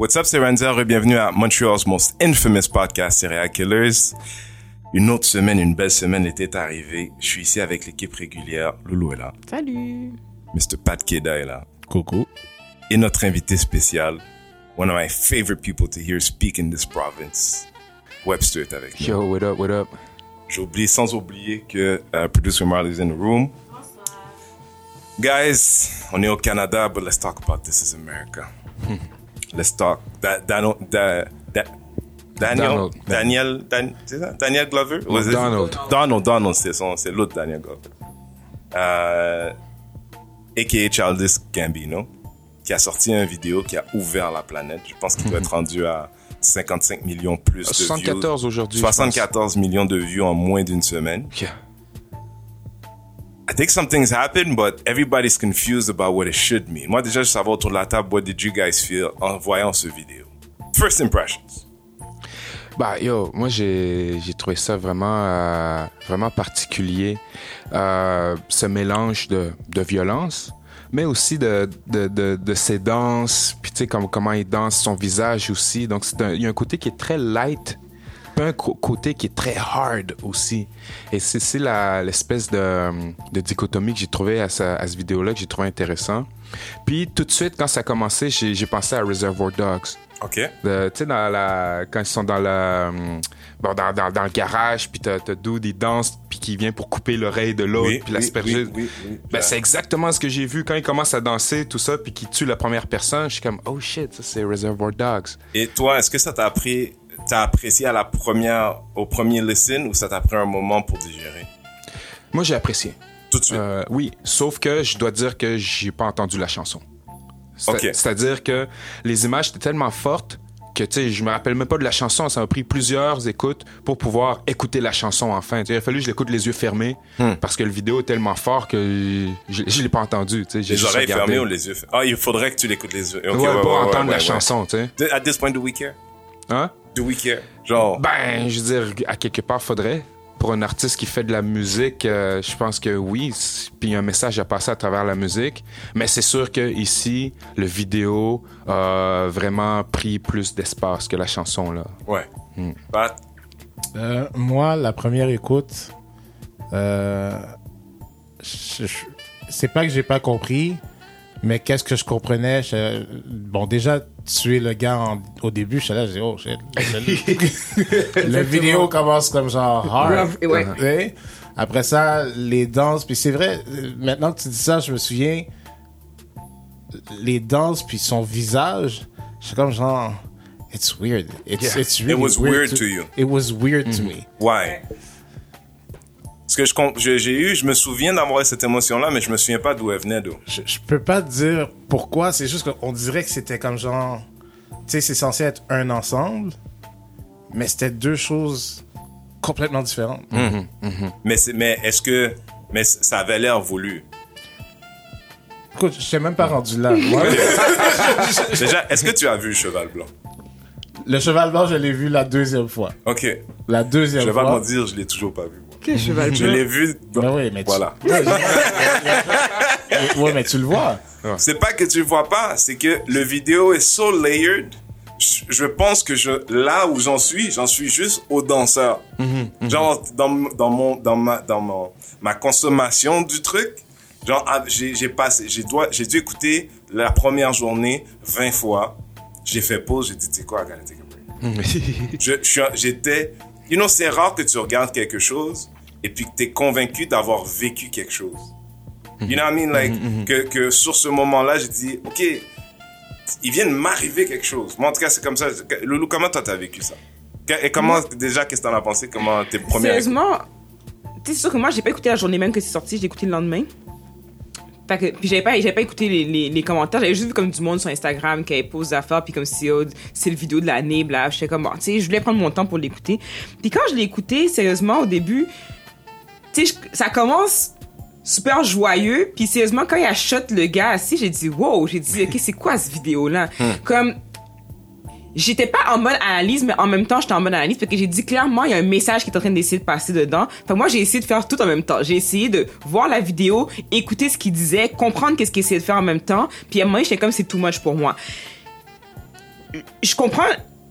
What's up, c'est Renzel et bienvenue à Montreal's most infamous podcast, Serial Killers. Une autre semaine, une belle semaine était arrivée. Je suis ici avec l'équipe régulière. Loulou est là. Salut. Mr. Pat Keda est là. Coucou. Et notre invité spécial, one of my favorite people to hear speak in this province, Webster est avec nous. Yo, what up, what up? J'ai oublié, sans oublier que uh, producer Marley is in the room. Guys, on est au Canada, but let's talk about this is America. let's talk. Da, Dano- da, da, Daniel? Daniel, Dan- c'est ça? Daniel Glover? Donald. Donald, Donald, c'est son, c'est l'autre Daniel Glover. Euh, a.k.a. Childish Gambino, qui a sorti une vidéo qui a ouvert la planète. Je pense qu'il doit être rendu à 55 millions plus de 74 views. aujourd'hui, je pense. 74 millions de vues en moins d'une semaine. Yeah. I think something's happened, but everybody's confused about what it should mean. Moi, déjà, je savais autour de la table, what did you guys feel en voyant ce vidéo? First impressions. Bah, yo, moi, j'ai, trouvé ça vraiment, euh, vraiment particulier. Euh, ce mélange de, de violence, mais aussi de, de, de, de ses danses, puis tu sais, comme, comment il danse, son visage aussi. Donc, il y a un côté qui est très light, un côté qui est très hard aussi. Et c'est, l'espèce de, de dichotomie que j'ai trouvé à, ce- à ce vidéo-là, que j'ai trouvé intéressant. Puis, tout de suite, quand ça a commencé, j'ai, pensé à Reservoir Dogs. OK? De- Tu sais, dans la, quand ils sont dans le, hum, bon, dans, dans, dans le garage, puis t'as, Dude, il danse, puis qui vient pour couper l'oreille de l'autre, Oui, puis l'asperger. oui, oui, oui. Ben, c'est exactement ce que j'ai vu quand il commence à danser, tout ça, puis qu'il tue la première personne. Je suis comme, oh shit, ça c'est Reservoir Dogs. Et toi, est-ce que ça t'a appris, t'as apprécié à la première, au premier listen ou ça t'a pris un moment pour digérer? Moi, j'ai apprécié. Tout de suite? Euh, oui, sauf que je dois dire que j'ai pas entendu la chanson. C'est-à-dire que les images étaient tellement fortes que tu sais, je me rappelle même pas de la chanson. Ça m'a pris plusieurs écoutes pour pouvoir écouter la chanson enfin. Tu sais, il a fallu que je l'écoute les yeux fermés Hmm. parce que le vidéo est tellement fort que je, je l'ai pas entendu. Les oreilles regardé. fermées ou les yeux fermés? Ah, il faudrait que tu l'écoutes les yeux. Ok, Ouais, ouais, pour ouais, entendre ouais, la chanson, tu sais. At this point, do we care? Hein? Do we care? Genre, Ben, je veux dire, à quelque part, faudrait. Pour un artiste qui fait de la musique, euh, je pense que oui. Puis il y a un message à passer à travers la musique. Mais c'est sûr que ici, le vidéo a vraiment pris plus d'espace que la chanson là. ouais. Hmm. Pat, Euh, moi, la première écoute, euh, je- je- c'est pas que j'ai pas compris, mais qu'est-ce que je comprenais? Je- Bon, déjà, tuer le gars en- au début, je suis là, je dis, oh shit. La vidéo commence comme genre hard. Ouais. Ouais. Après ça, les danses, puis c'est vrai, maintenant que tu dis ça, je me souviens, les danses, puis son visage, je suis comme genre, it's weird. It's, Yeah. it's really It was weird to you. It was weird to me. why? Parce que je j'ai eu, je me souviens d'avoir cette émotion-là, mais je me souviens pas d'où elle venait d'où. Je, je peux pas te dire pourquoi, c'est juste qu'on dirait que c'était comme genre, tu sais, c'est censé être un ensemble, mais c'était deux choses complètement différentes. Mais c'est, mais est-ce que, mais ça avait l'air voulu? Écoute, je t'ai même pas rendu là. Déjà, est-ce que tu as vu Cheval Blanc? le cheval blanc, je l'ai vu la deuxième fois. Ok. La deuxième Je vais fois. me dire, je l'ai toujours pas vu. Moi. Quel cheval? Je l'ai vu. Ben oui, mais tu- voilà. Ouais, mais tu le vois. C'est pas que tu le vois pas, c'est que le vidéo est so layered. Je, pense que je, là où j'en suis, j'en suis juste au danseur. Genre, dans, dans mon, dans ma, dans mon, ma consommation du truc, genre, ah, j'ai, passé, j'ai dois, j'ai dû écouter la première journée 20 fois. J'ai fait pause, j'ai dit, tu sais quoi, I gotta take a break. je, je suis, j'étais, you know, c'est rare que tu regardes quelque chose et puis que t'es convaincu d'avoir vécu quelque chose. You know what I mean? Like, que, que sur ce moment-là, j'ai dit, OK, il vient de m'arriver quelque chose. Moi, en tout cas, c'est comme ça. Loulou, comment toi, t'as vécu ça? Et comment, déjà, qu'est-ce que t'en as pensé? Comment tes premières... Sérieusement, tu sais, c'est sûr que moi, j'ai pas écouté la journée même que c'est sorti, j'ai écouté le lendemain. Fait que, puis j'avais pas, j'avais pas écouté les, les, les commentaires, j'avais juste vu comme du monde sur Instagram qui avait posé des affaires, puis comme si oh, c'est le vidéo de l'année, bla. J'étais comme, bon, tu sais, je voulais prendre mon temps pour l'écouter. Puis quand je l'ai écouté, sérieusement, au début, tu sais, ça commence super joyeux, puis sérieusement, quand il a shot le gars assis, j'ai dit, wow, j'ai dit, ok, c'est quoi cette vidéo-là? Comme, j'étais pas en mode analyse, mais en même temps, j'étais en mode analyse parce que j'ai dit clairement, il y a un message qui est en train d'essayer de passer dedans. Que moi, j'ai essayé de faire tout en même temps. J'ai essayé de voir la vidéo, écouter ce qu'il disait, comprendre qu'est-ce qu'il essayait de faire en même temps. Puis à un moment, j'étais comme, c'est too much pour moi. je comprends.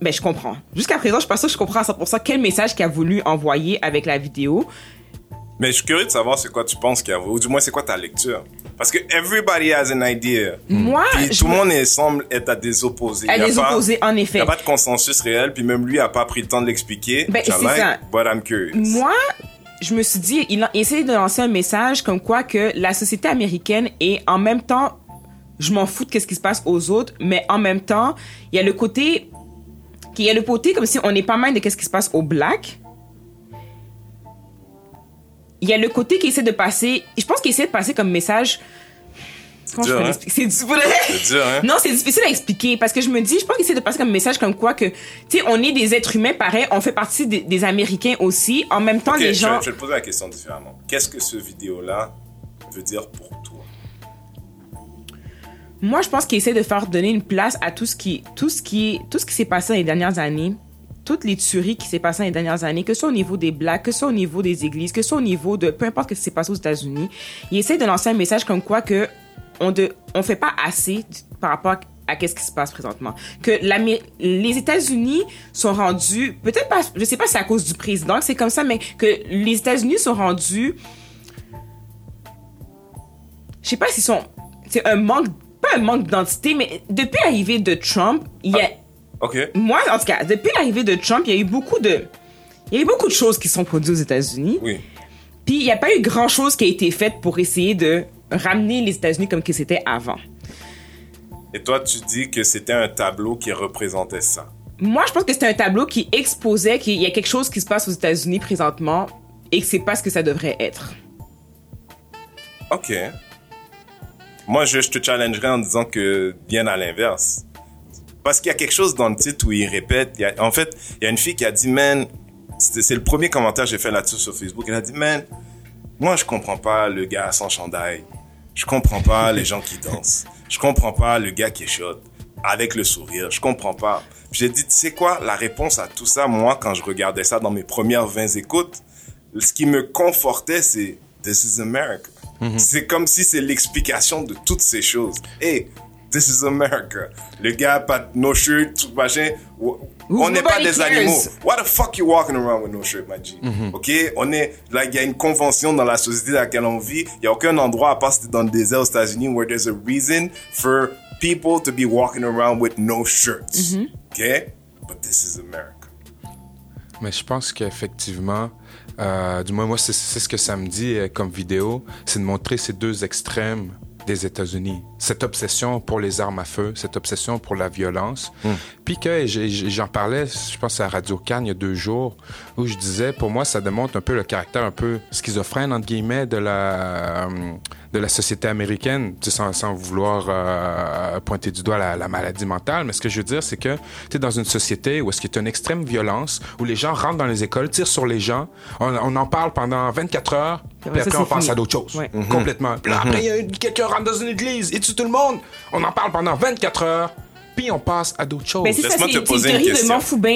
Ben, je comprends. Jusqu'à présent, je suis pas sûre que je comprends à 100% quel message qu'il a voulu envoyer avec la vidéo. Mais je suis curieux de savoir c'est quoi tu penses qu'il y a, ou du moins c'est quoi ta lecture. Parce que everybody has an idea. Moi, Puis tout le monde est- semble être à des opposés. À Il des opposés, en Il effet. n'y a pas de consensus réel, puis même lui a pas pris le temps de l'expliquer. Ben, c'est like, ça. But I'm curious. Moi, je me suis dit, il a essayé de lancer un message comme quoi que la société américaine est en même temps, je m'en fous de qu'est-ce qui se passe aux autres, mais en même temps, il y a le côté, il y a le côté comme si on est pas mal de qu'est-ce qui se passe aux blacks. Il y a le côté qui essaie de passer, je pense qu'il essaie de passer comme message. Comment je dur, peux hein? l'expliquer? C'est du C'est dur, hein? Non, c'est difficile à expliquer parce que je me dis, je pense qu'il essaie de passer comme message comme quoi que, tu sais, on est des êtres humains pareil, on fait partie des, des Américains aussi. En même temps, les je, gens. vais, je vais te poser la question différemment. Qu'est-ce que ce vidéo-là veut dire pour toi? Moi, je pense qu'il essaie de faire donner une place à tout ce qui, tout ce qui, tout ce qui s'est passé dans les dernières années, toutes les tueries qui s'est passées dans les dernières années, que ce soit au niveau des blacks, que ce soit au niveau des églises, que ce soit au niveau de peu importe ce qui s'est passé aux États-Unis. Il essaie de lancer un message comme quoi que on de, on fait pas assez par rapport à qu'est-ce qui se passe présentement. Que les États-Unis sont rendus, peut-être pas, je sais pas si c'est à cause du président c'est comme ça, mais que les États-Unis sont rendus je sais pas s'ils sont. C'est un manque. Pas un manque d'identité, mais depuis l'arrivée de Trump, il y a. Ok. Moi, en tout cas, depuis l'arrivée de Trump, il y a eu beaucoup de. Il y a eu beaucoup de choses qui sont produites aux États-Unis. Oui. Puis il n'y a pas eu grand chose qui a été fait pour essayer de ramener les États-Unis comme que c'était avant. Et toi, tu dis que c'était un tableau qui représentait ça. Moi, je pense que c'était un tableau qui exposait qu'il y a quelque chose qui se passe aux États-Unis présentement et que c'est pas ce que ça devrait être. Ok. Moi, je, je te challengerais en disant que bien à l'inverse. Parce qu'il y a quelque chose dans le titre où il répète. il y a- en fait, il y a une fille qui a dit, man, c'est le premier commentaire que j'ai fait là-dessus sur Facebook. Elle a dit, man, moi, je comprends pas le gars sans chandail. Je comprends pas les gens qui dansent. Je comprends pas le gars qui est chaud avec le sourire. Je comprends pas. J'ai dit, tu sais quoi, la réponse à tout ça, moi, quand je regardais ça dans mes premières 20 écoutes, ce qui me confortait, c'est This is America. C'est comme si c'est l'explication de toutes ces choses. Hey, this is America. Le gars, pas no shirt, tout machin. On n'est pas des cares. animaux. Why the fuck you walking around with no shirt, my G? Ok? On est, là, il y a une convention dans la société dans laquelle on vit. Il y a aucun endroit à part si dans le désert aux États-Unis where there's a reason for people to be walking around with no shirts. Ok? But this is America. Mais je pense qu'effectivement, euh, du moins moi, c'est c'est ce que ça me dit euh, comme vidéo, c'est de montrer ces deux extrêmes des États-Unis. Cette obsession pour les armes à feu, cette obsession pour la violence. Puis que j'en parlais, je pense à Radio Cannes il y a deux jours, où je disais, pour moi, ça démontre un peu le caractère un peu schizophrène, entre guillemets, de la, euh, de la société américaine, sans, sans vouloir euh, pointer du doigt la, la maladie mentale. Mais ce que je veux dire, c'est que tu es dans une société où est-ce qu'il y a une extrême violence, où les gens rentrent dans les écoles, tirent sur les gens, on, on en parle pendant 24 heures, puis après après, on fini. à d'autres choses. Ouais. Complètement. Puis là, après, il y a quelqu'un rentre dans une église, et tue tout le monde. On en parle pendant 24 heures, puis on passe à d'autres choses. Ben, ça, Laisse-moi te poser une de question.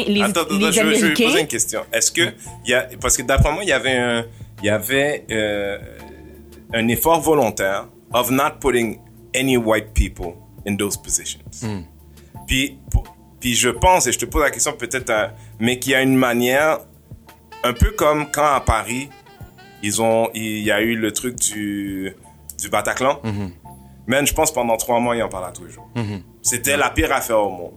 Les, Attends, attends, les je, veux- je vais poser Américains. une question. Est-ce que il y a parce que d'après moi il y avait un il y avait euh, un effort volontaire of not putting any white people in those positions. Puis pour- puis je pense et je te pose la question peut-être à- mais qu'il y a une manière un peu comme quand à Paris ils ont il y a eu le truc du du Bataclan. Man, je pense pendant trois mois, ils en parlaient tous les jours. C'était la pire affaire au monde.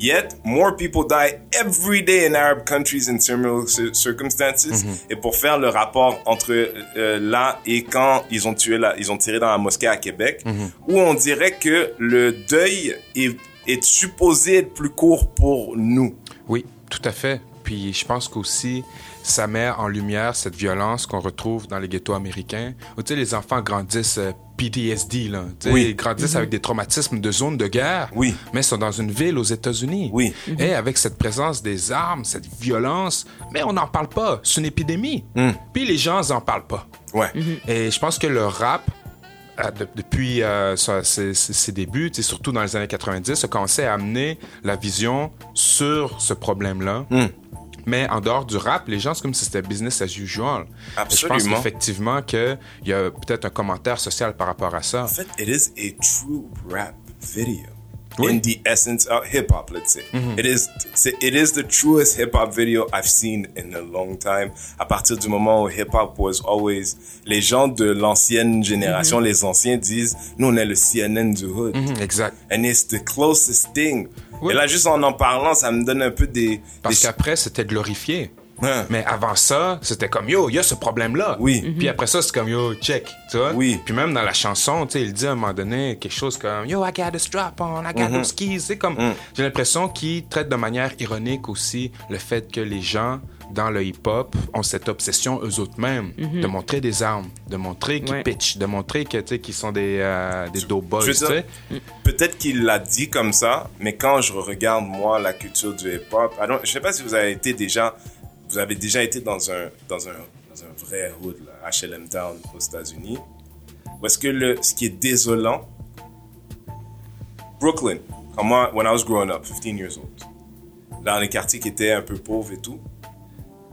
Yet, more people die every day in Arab countries in similar cir- circumstances. Et pour faire le rapport entre euh, là et quand ils ont tué la, ils ont tiré dans la mosquée à Québec, où on dirait que le deuil est, est supposé être plus court pour nous. Oui, tout à fait. Puis je pense qu'aussi, ça met en lumière cette violence qu'on retrouve dans les ghettos américains, où tu sais, les enfants grandissent euh, PTSD, là. Tu sais, Oui. Ils grandissent avec des traumatismes de zone de guerre. Oui. Mais ils sont dans une ville aux États-Unis. Oui. Et avec cette présence des armes, cette violence, mais on n'en parle pas. C'est une épidémie. Puis les gens n'en parlent pas. Ouais. Et je pense que le rap, euh, de- depuis euh, ses, ses- ses débuts, surtout dans les années 90, a commencé à amener la vision sur ce problème-là. Mais en dehors du rap, les gens, c'est comme si c'était business as usual. Et Je pense Absolument. qu'effectivement qu'il y a peut-être un commentaire social par rapport à ça. En fait, it is a true rap video. Oui. in the essence of hip hop, let's say. It is c'est- it is the truest hip hop video I've seen in a long time. À partir du moment où hip hop was always les gens de l'ancienne génération, les anciens disent nous on est le CNN du hood. Mhm, exact. And it's the closest thing. Et là juste en en parlant, ça me donne un peu des Parce des- qu'après, c'était glorifié. Mais avant ça, c'était comme yo, il y a ce problème-là. Oui. Puis après ça, c'est comme yo, check. Tu vois? Oui. Puis même dans la chanson, tu sais, il dit à un moment donné quelque chose comme yo, I got a strap on, I got Mhm. no skis. C'est comme, Mm. j'ai l'impression qu'il traite de manière ironique aussi le fait que les gens dans le hip-hop ont cette obsession eux autres mêmes de montrer des armes, de montrer qu'ils Ouais. pitchent, de montrer que, tu sais, qu'ils sont des, euh, des dope boys, sais. Peut-être qu'il l'a dit comme ça, mais quand je regarde moi la culture du hip-hop, I don't- je sais pas si vous avez été déjà, vous avez déjà été dans un dans un dans un vrai hood, là, HLM Town aux États-Unis, où est-ce que le ce qui est désolant, Brooklyn, quand moi when I was growing up, 15 years old, dans les quartiers qui étaient un peu pauvres et tout,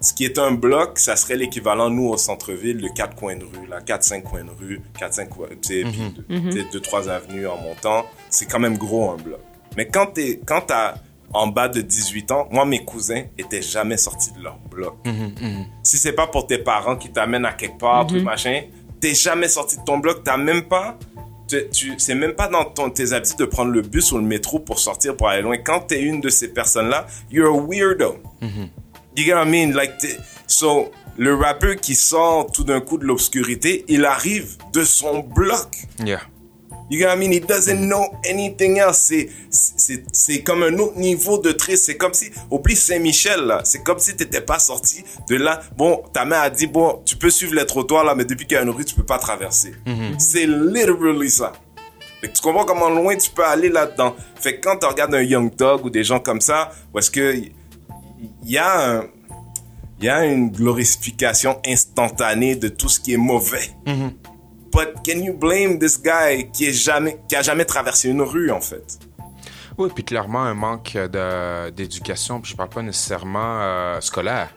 ce qui est un bloc, ça serait l'équivalent, nous, au centre-ville, de quatre coins de rue, là, quatre, cinq coins de rue, quatre, cinq coins, tu sais, puis deux, tu sais, deux, trois avenues en montant. C'est quand même gros, un bloc. Mais quand t'es, quand t'as en bas de 18 ans, moi, mes cousins étaient jamais sortis de leur bloc. Si c'est pas pour tes parents qui t'amènent à quelque part, truc, machin, t'es jamais sorti de ton bloc, t'as même pas, tu, tu- c'est même pas dans ton, tes habitudes de prendre le bus ou le métro pour sortir, pour aller loin. Quand t'es une de ces personnes-là, you're a weirdo. You get what I mean? Like, so, le rappeur qui sort tout d'un coup de l'obscurité, il arrive de son bloc. Yeah. You get what I mean? He doesn't know anything else. C'est, c'est, c'est comme un autre niveau de triste. C'est comme si, oublie Saint-Michel, là. C'est comme si t'étais pas sorti de là. Bon, ta mère a dit, bon, tu peux suivre les trottoirs, là, mais depuis qu'il y a une rue, tu peux pas traverser. C'est literally ça. Tu comprends comment loin tu peux aller là-dedans. Fait que quand tu regardes un Young Thug ou des gens comme ça, où est-ce que il y a un, il y a une glorification instantanée de tout ce qui est mauvais. But can you blame this guy qui est jamais, qui a jamais traversé une rue, en fait? Oui, puis clairement un manque de- d'éducation, puis je parle pas nécessairement euh, scolaire.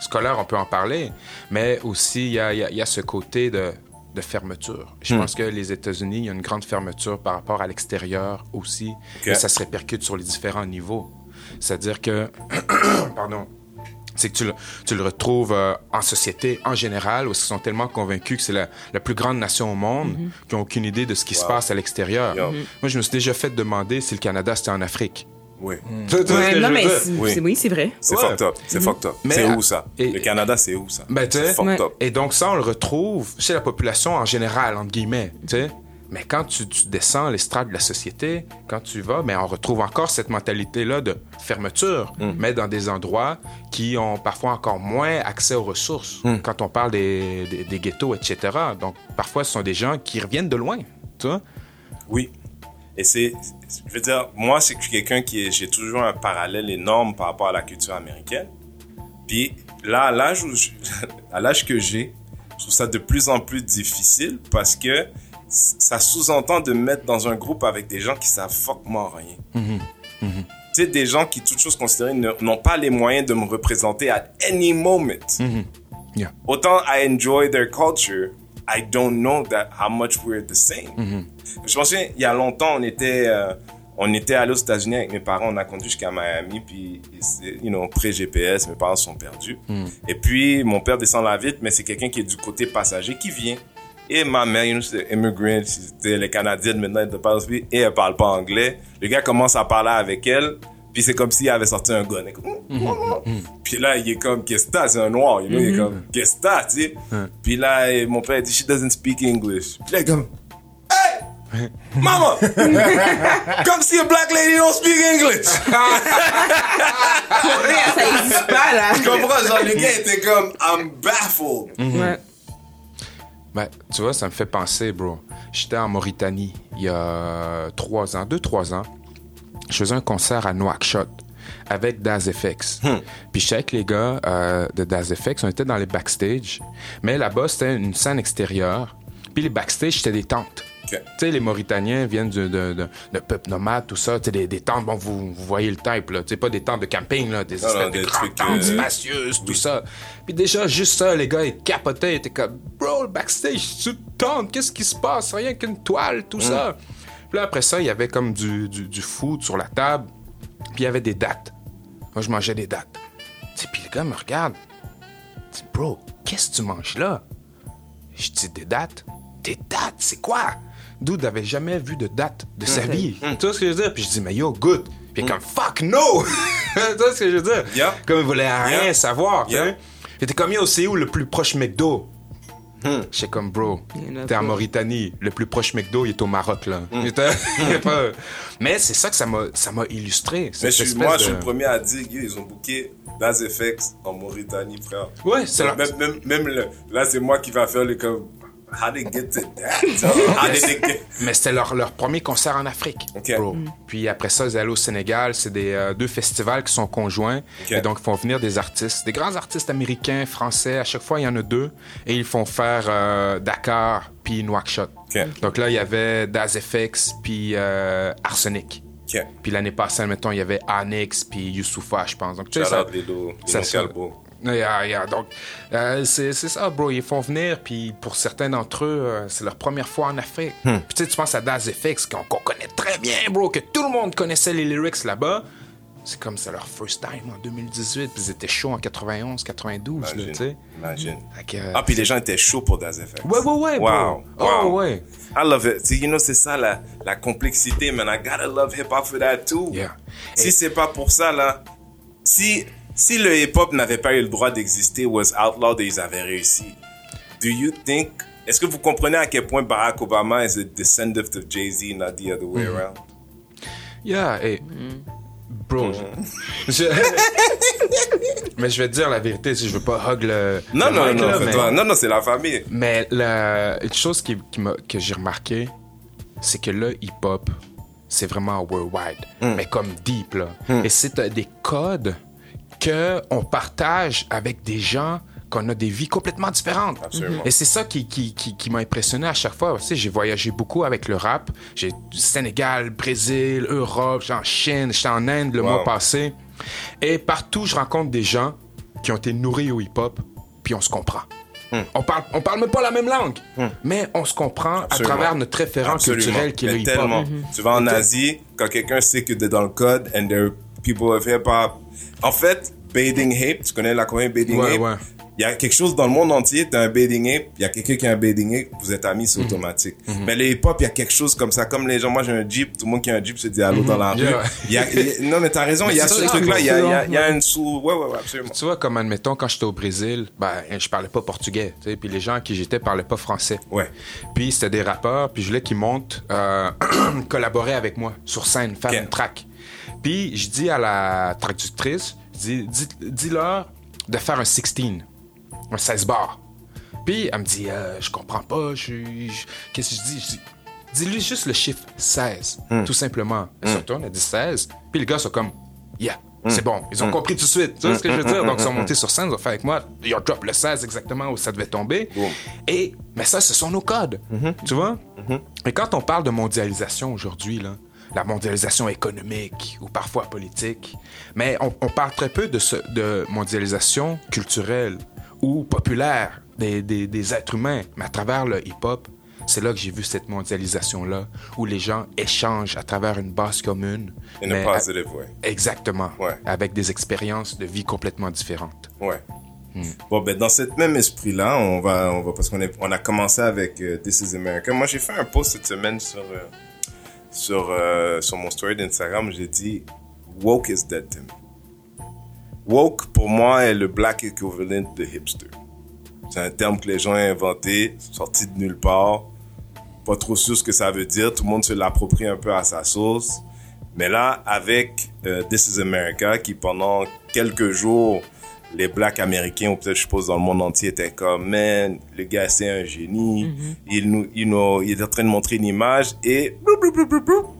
Scolaire, on peut en parler, mais aussi il y a, y a- y a ce côté de, de fermeture. Je pense que les États-Unis, il y a une grande fermeture par rapport à l'extérieur aussi, et ça se répercute sur les différents niveaux. C'est-à-dire que, pardon, c'est que tu le, tu le retrouves euh, en société en général, où ils sont tellement convaincus que c'est la, la plus grande nation au monde, qu'ils n'ont aucune idée de ce qui se passe à l'extérieur. Yo. Moi, je me suis déjà fait demander si le Canada, c'était en Afrique. Oui. Ce que je non, mais Oui. c'est- oui, c'est vrai. C'est Ouais. fucked up. C'est fucked up. Mais C'est où, ça? et- Le Canada, c'est où, ça? Ben, C'est fucked Ouais. up. Et donc ça, on le retrouve chez la population en général, entre guillemets, tu sais. Mais quand tu, tu descends les strates de la société, quand tu vas, ben, on retrouve encore cette mentalité-là de fermeture, mais dans des endroits qui ont parfois encore moins accès aux ressources. Quand on parle des, des, des ghettos, etc. Donc, parfois, ce sont des gens qui reviennent de loin, tu vois. Oui. Et c'est, je veux dire, moi, c'est quelqu'un qui est, j'ai toujours un parallèle énorme par rapport à la culture américaine. Puis là, à l'âge où je- à l'âge que j'ai, je trouve ça de plus en plus difficile parce que ça sous-entend de me mettre dans un groupe avec des gens qui savent fuckment rien. Tu sais, des gens qui, toutes choses considérées, n'ont pas les moyens de me représenter at any moment. Yeah. Autant I enjoy their culture, I don't know that how much we're the same. Je me souviens, il y a longtemps, on était, euh, on était allé aux États-Unis avec mes parents, on a conduit jusqu'à Miami, puis, you know, pré-GPS, mes parents sont perdus. Et puis, mon père descend la vitre, mais c'est quelqu'un qui est du côté passager qui vient. Et ma mère, you know, c'était immigrant, c'était les Canadiennes maintenant, elle parle et elle parle pas anglais. Le gars commence à parler avec elle, puis c'est comme s'il avait sorti un gun. Elle est comme, Puis là, il est comme, qu'est-ce que? C'est un noir, you know, il est comme, qu'est-ce que t'as, tu sais? Puis là, mon père dit, she doesn't speak English. Puis là, il est comme, hey! Mama! Come see a black lady don't speak English! Pour vrai, ça existe pas, là. Tu comprends? Genre, le gars était comme, I'm baffled. Ouais. Ben, tu vois, ça me fait penser, bro. J'étais en Mauritanie il y a trois ans, deux, trois ans. Je faisais un concert à Nouakchott avec Daz FX. Puis j'étais avec les gars euh, de Daz FX, on était dans les backstage. Mais là-bas, c'était une scène extérieure. Puis les backstage, c'était des tentes. Tu sais, les Mauritaniens viennent de, de, de, de peuple nomade, tout ça. Tu sais, des, des tentes, bon, vous, vous voyez le type, là. Tu sais, pas des tentes de camping, là. Des, Non, espèces non, de des grandes trucs, tentes euh, spacieuses, tout ça. Puis déjà, juste ça, les gars, ils capotaient. Ils étaient comme, bro, le backstage, c'est une tente. Qu'est-ce qui se passe? Rien qu'une toile, tout ça. Puis là, après ça, il y avait comme du, du, du food sur la table. Puis il y avait des dates. Moi, je mangeais des dates. Tu sais, puis le gars me regarde. Dit, bro, qu'est-ce que tu manges là? Je dis, des dates? Des dates, c'est quoi? Dude n'avait jamais vu de date de sa vie. Tu vois ce que je veux dire? Puis je dis, mais yo, good. Puis il est comme, fuck no! tu vois ce que je veux dire? Yeah. Comme il voulait rien Yeah. savoir. Yeah. sais. J'étais comme, yo, c'est où le plus proche McDo? J'étais comme, bro, t'es en. Mauritanie. Le plus proche McDo, il est au Maroc, là. Pas- Mais c'est ça que ça m'a ça m'a illustré. Mais je suis, moi, de- je suis le premier à dire qu'ils ont booké Das FX en Mauritanie, frère. Ouais, c'est leur- Même, même, même le- là, c'est moi qui va faire le comme. How they get to that? How did they get- Mais c'était leur, leur premier concert en Afrique, bro. Puis après ça, ils allaient au Sénégal. C'est des euh, deux festivals qui sont conjoints. Et donc, ils font venir des artistes, des grands artistes américains, français. À chaque fois, il y en a deux. Et ils font faire euh, Dakar puis Nouakchott. Ok. Donc là, il y avait Daz FX puis euh, Arsenic. Puis l'année passée, mettons, il y avait Onyx puis Youssoufa, je pense. Donc, tu sais, Shout ça, Lilo, ça, Lilo ça-. Yeah, yeah. Donc, euh, c'est ça, bro. Ils font venir, puis pour certains d'entre eux, euh, c'est leur première fois en Afrique. Hmm. Puis tu sais, tu penses à Daz FX, qu'on connaît très bien, bro, que tout le monde connaissait les lyrics là-bas. C'est comme c'est leur first time en 2018, puis ils étaient chauds en 91, 92, là, tu Imagine. sais. Imagine. Que, euh, Ah, puis les gens étaient chauds pour Das FX. Ouais, ouais, ouais, bro. Wow. Oh, wow. ouais. I love it. See, you know, c'est ça la, la complexité, man. I gotta love hip-hop for that too. Yeah. Si Et- c'est pas pour ça, là, si, si le hip-hop n'avait pas eu le droit d'exister, was outlawed et ils avaient réussi, do you think, est-ce que vous comprenez à quel point Barack Obama is a descendant of Jay-Z, not the other way around? Yeah, et. Bro, je- je- mais je vais te dire la vérité, si je veux pas hug le. Non, le non, non, là, c'est mais- toi. non, non, c'est la famille. Mais la une chose qui, que j'ai remarqué, c'est que le hip-hop, c'est vraiment worldwide, mais comme deep, là. Et c'est euh, des codes que on partage avec des gens qu'on a des vies complètement différentes. Absolument. Et c'est ça qui, qui, qui, qui m'a impressionné à chaque fois. Tu sais, j'ai voyagé beaucoup avec le rap. J'ai du Sénégal, Brésil, Europe, en Chine, j'étais en Inde le Wow. mois passé. Et partout, je rencontre des gens qui ont été nourris au hip-hop, puis on se comprend. On parle, on parle même pas la même langue, mais on se comprend Absolument. à travers notre référent Absolument. culturel qui est le hip-hop. tellement. Tu vas en tu- Asie, quand quelqu'un sait que t'es dans le code, and people of hip-hop. En fait, Bathing Ape, tu connais la comédie Bathing Ouais, Ape? ouais. Il y a quelque chose dans le monde entier, t'as un Bathing Ape, il y a quelqu'un qui a un Bathing Ape, vous êtes amis, Mhm. c'est automatique. Mais le hip-hop, il y a quelque chose comme ça, comme les gens, moi j'ai un Jeep, tout le monde qui a un Jeep se dit allô dans la rue. Mhm. Yeah. Il y a- il y a- non mais t'as raison, il y a ce truc-là, il y a, il y une sous, ouais, ouais, ouais, absolument. Tu vois, comme admettons, quand j'étais au Brésil, ben, je parlais pas portugais, tu sais, puis les gens à qui j'étais parlaient pas français. Ouais. Puis c'était des rappeurs, puis je voulais qu'ils montent, euh, collaborer avec moi sur scène, faire une track. Puis je dis à la traductrice, dis, dis- dis-leur de faire un 16, un 16 bars. Puis elle me dit, euh, je comprends pas, je, je- qu'est-ce que je dis? Je dis, dis-lui juste le chiffre 16, tout simplement. Elle se retourne, elle dit 16. Puis les gars sont comme, yeah. C'est bon, ils ont compris tout de suite. Tu vois ce que je veux dire? Donc, ils sont montés sur scène, ils ont fait avec moi, ils ont drop le 16 exactement où ça devait tomber. Et, mais ça, ce sont nos codes. Tu vois? Et quand on parle de mondialisation aujourd'hui, là, la mondialisation économique ou parfois politique, mais on, on parle très peu de, ce, de mondialisation culturelle ou populaire des, des, des êtres humains. Mais à travers le hip-hop, c'est là que j'ai vu cette mondialisation-là, où les gens échangent à travers une base commune. In a positive way. Exactement. Ouais. Avec des expériences de vie complètement différentes. Ouais. Bon, ben, dans cet même esprit-là, on va, on va, parce qu'on on a commencé avec euh, This is America. Moi, j'ai fait un post cette semaine sur, euh, sur, euh, sur mon story d'Instagram. J'ai dit, woke is dead to me. Woke, pour moi, est le black equivalent de hipster. C'est un terme que les gens ont inventé, sorti de nulle part. Pas trop sûr ce que ça veut dire. Tout le monde se l'approprie un peu à sa sauce. Mais là, avec euh, This is America, qui pendant quelques jours, les blacks américains, ou peut-être je suppose dans le monde entier, étaient comme, man, le gars c'est un génie. il, nous, you know, il est en train de montrer une image et,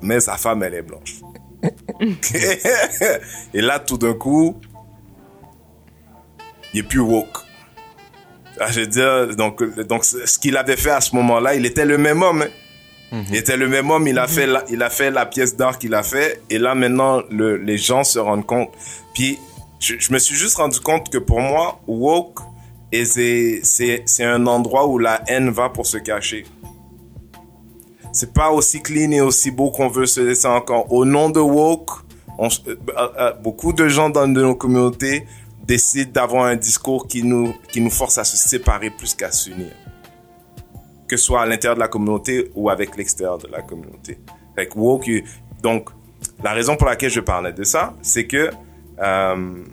mais sa femme, elle est blanche. et là, tout d'un coup, il est plus woke. Ah, je veux dire, donc, donc ce qu'il avait fait à ce moment-là, il était le même homme. hein. Il était le même homme, il a fait la, il a fait la pièce d'art qu'il a fait, et là maintenant le, les gens se rendent compte. Puis je, je me suis juste rendu compte que pour moi, woke, c'est un endroit où la haine va pour se cacher. c'est pas aussi clean et aussi beau qu'on veut se laisser encore. Au nom de woke, on, euh, euh, beaucoup de gens dans nos communautés décident d'avoir un discours qui nous, qui nous force à se séparer plus qu'à s'unir. Que ce soit à l'intérieur de la communauté ou avec l'extérieur de la communauté. Fait que woke, donc, la raison pour laquelle je parlais de ça, c'est que, euh, en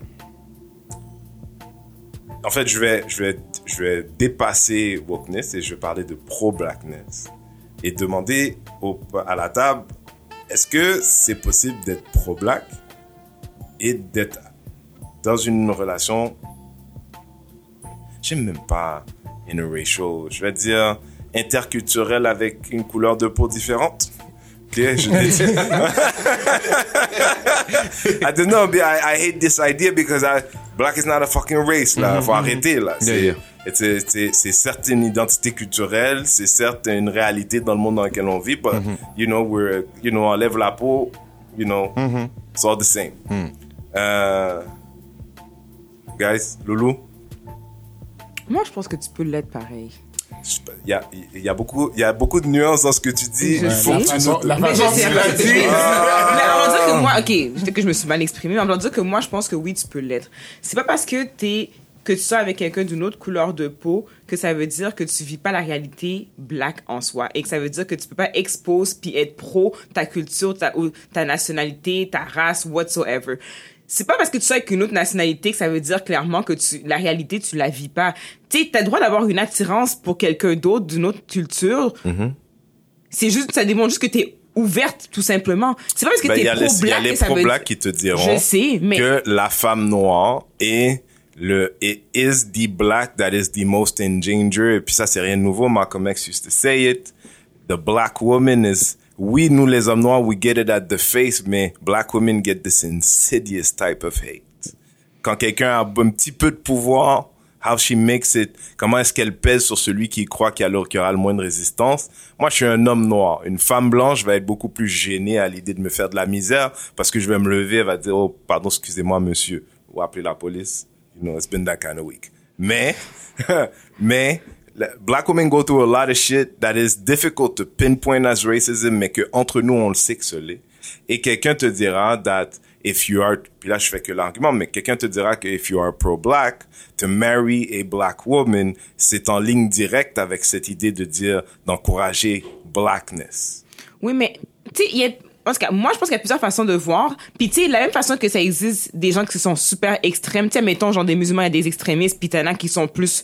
fait, je vais, je vais, je vais dépasser wokeness et je vais parler de pro-blackness et demander au, à la table, est-ce que c'est possible d'être pro-black et d'être dans une relation, j'aime même pas interracial, je vais dire interculturelle avec une couleur de peau différente? I don't know, but I, I hate this idea because I, black is not a fucking race, là. Faut arrêter, là. C'est, Yeah, certes une identité culturelle, c'est certes une réalité dans le monde dans lequel on vit, but, you know, we're, you know, on lève la peau, you know, it's all the same. Euh, guys, Loulou, Moi, je pense que tu peux l'être pareil. Il y a, il y a beaucoup, il y a beaucoup de nuances dans ce que tu dis. Je faut sais. que tu nous- la Mais je façon sais, dont tu l'as dit. Mais on va dire que moi, ok, peut-être que je me suis mal exprimée, mais on va dire que moi, je pense que oui, tu peux l'être. C'est pas parce que t'es que tu sois avec quelqu'un d'une autre couleur de peau que ça veut dire que tu vis pas la réalité black en soi et que ça veut dire que tu peux pas exposer puis être pro ta culture, ta, ou ta nationalité, ta race, whatsoever. C'est pas parce que tu sois avec une autre nationalité que ça veut dire clairement que tu, la réalité, tu la vis pas. Tu sais, t'as le droit d'avoir une attirance pour quelqu'un d'autre d'une autre culture. C'est juste, ça démontre juste que t'es ouverte, tout simplement. C'est pas parce que Ben, t'es les, il y a pro-black les dire... qui te diront Je sais, mais... que la femme noire est le it is the black that is the most in danger. Et puis ça, c'est rien de nouveau. Malcolm X used to say it. The black woman is oui, nous les hommes noirs, we get it at the face, mais black women get this insidious type of hate. Quand quelqu'un a un petit peu de pouvoir, how she makes it, comment est-ce qu'elle pèse sur celui qui croit qu'il y aura le moins de résistance. Moi, je suis un homme noir. Une femme blanche va être beaucoup plus gênée à l'idée de me faire de la misère parce que je vais me lever, elle va dire, oh, pardon, excusez-moi, monsieur, ou appeler la police. You know, it's been that kind of week. Mais, mais, black women go through a lot of shit that is difficult to pinpoint as racism, mais que entre nous, on le sait que ce l'est. Et quelqu'un te dira that if you are, puis là, je fais que l'argument, mais quelqu'un te dira que if you are pro-black, to marry a black woman, c'est en ligne directe avec cette idée de dire, d'encourager blackness. Oui, mais, tu sais, il y a... Moi, je pense qu'il y a plusieurs façons de voir. Puis, tu sais, la même façon que ça existe des gens qui sont super extrêmes, tu sais, mettons, genre des musulmans, a des extrémistes, puis t'en as qui sont plus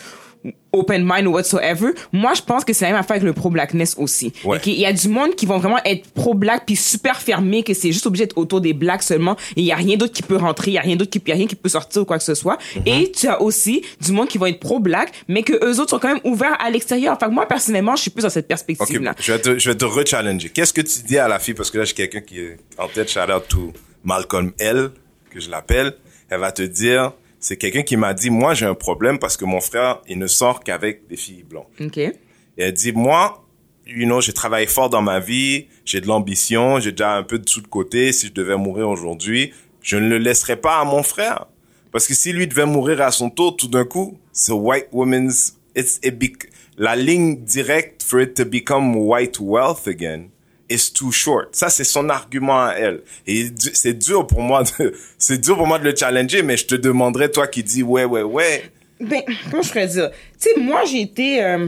open mind ou whatsoever. Moi, je pense que c'est la même affaire avec le pro-blackness aussi. Ouais. Il y a du monde qui vont vraiment être pro-black puis super fermé, que c'est juste obligé d'être autour des blacks seulement. Et il y a rien d'autre qui peut rentrer, il y a rien d'autre qui, il y a rien qui peut sortir ou quoi que ce soit. Et tu as aussi du monde qui vont être pro-black, mais que eux autres sont quand même ouverts à l'extérieur. Enfin, moi, personnellement, je suis plus dans cette perspective-là. je vais te, je vais te re-challenger. Qu'est-ce que tu dis à la fille, parce que là, j'ai quelqu'un qui est en tête, shout out to Malcolm L, que je l'appelle. Elle va te dire, c'est quelqu'un qui m'a dit, moi, j'ai un problème parce que mon frère, il ne sort qu'avec des filles blanches. OK. Et elle dit, moi, you know, j'ai travaillé fort dans ma vie, j'ai de l'ambition, j'ai déjà un peu de sous de côté. Si je devais mourir aujourd'hui, je ne le laisserais pas à mon frère. Parce que si lui devait mourir à son tour, tout d'un coup, c'est white woman's, it's, it bec- la ligne directe for it to become white wealth again is too short. Ça, c'est son argument à elle. Et c'est dur pour moi de, c'est dur pour moi de le challenger, mais je te demanderais, toi qui dis, ouais, ouais, ouais. Ben, comment je pourrais dire? Tu sais, moi, j'ai été... euh,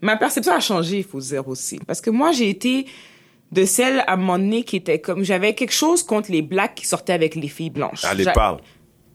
Ma perception a changé, il faut dire aussi. Parce que moi, j'ai été de celle, à un moment donné, qui était comme... J'avais quelque chose contre les blacks qui sortaient avec les filles blanches. Allez, parle.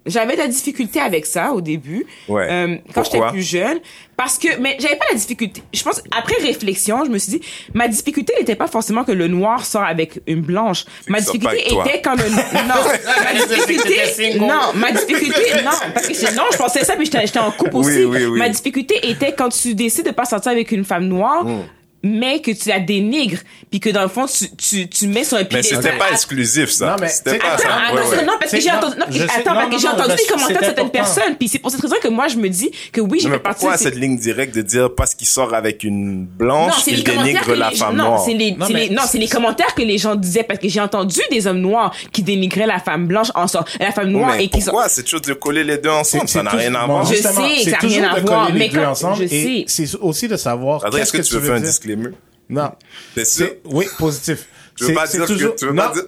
J'avais de la difficulté avec ça au début, Ouais. euh, quand j'étais plus jeune, parce que mais j'avais pas la difficulté. Je pense après réflexion, je me suis dit ma difficulté n'était pas forcément que le noir sort avec une blanche. Ma difficulté était quand le non, ma difficulté non, ma difficulté non, parce que c'est- non, je pensais ça puis j'étais j'étais en couple Oui, aussi. oui, oui. Ma difficulté était quand tu décides de pas sortir avec une femme noire. Hmm. Mais que tu la dénigres, puis que dans le fond tu, tu, tu mets sur un Mais piédestal. c'était pas exclusif, ça. Non, mais c'était c'est- pas Attends, ça. attends, Ouais, ouais. non, parce que C'est- j'ai entendu, non, je sais- attends, non, parce que j'ai entendu des commentaires de c'est certaines personnes, puis c'est pour cette raison que moi je me dis que oui, j'ai Mais fait partie pourquoi cette ligne directe de dire parce qu'il sort avec une blanche, c'est il dénigre la les femme non, noire? c'est les, Non, c'est mais les- non, c'est les commentaires que les gens disaient parce que j'ai entendu des hommes noirs qui dénigraient la femme blanche en sort, la femme noire mais et qui pourquoi cette chose de coller les deux ensemble, ça n'a tout- rien à voir. Je sais, c'est ça a toujours rien à de voir, coller mais les deux quand- ensemble. je sais. c'est aussi de savoir qu'est-ce est-ce que, tu veux dire. disclaimer? Non. C'est sûr? Oui, positif. Tu veux C'est- pas dire toujours- que tu veux non, pas dire.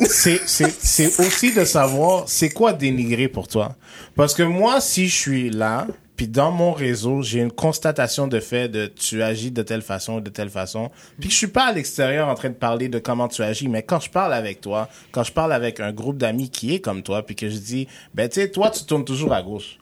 C'est- aussi de savoir c'est quoi dénigrer pour toi. Parce que moi, si je suis là, puis dans mon réseau, j'ai une constatation de fait de tu agis de telle façon, de telle façon, puis je suis pas à l'extérieur en train de parler de comment tu agis, mais quand je parle avec toi, quand je parle avec un groupe d'amis qui est comme toi, puis que je dis, ben tu sais, toi, tu tournes toujours à gauche.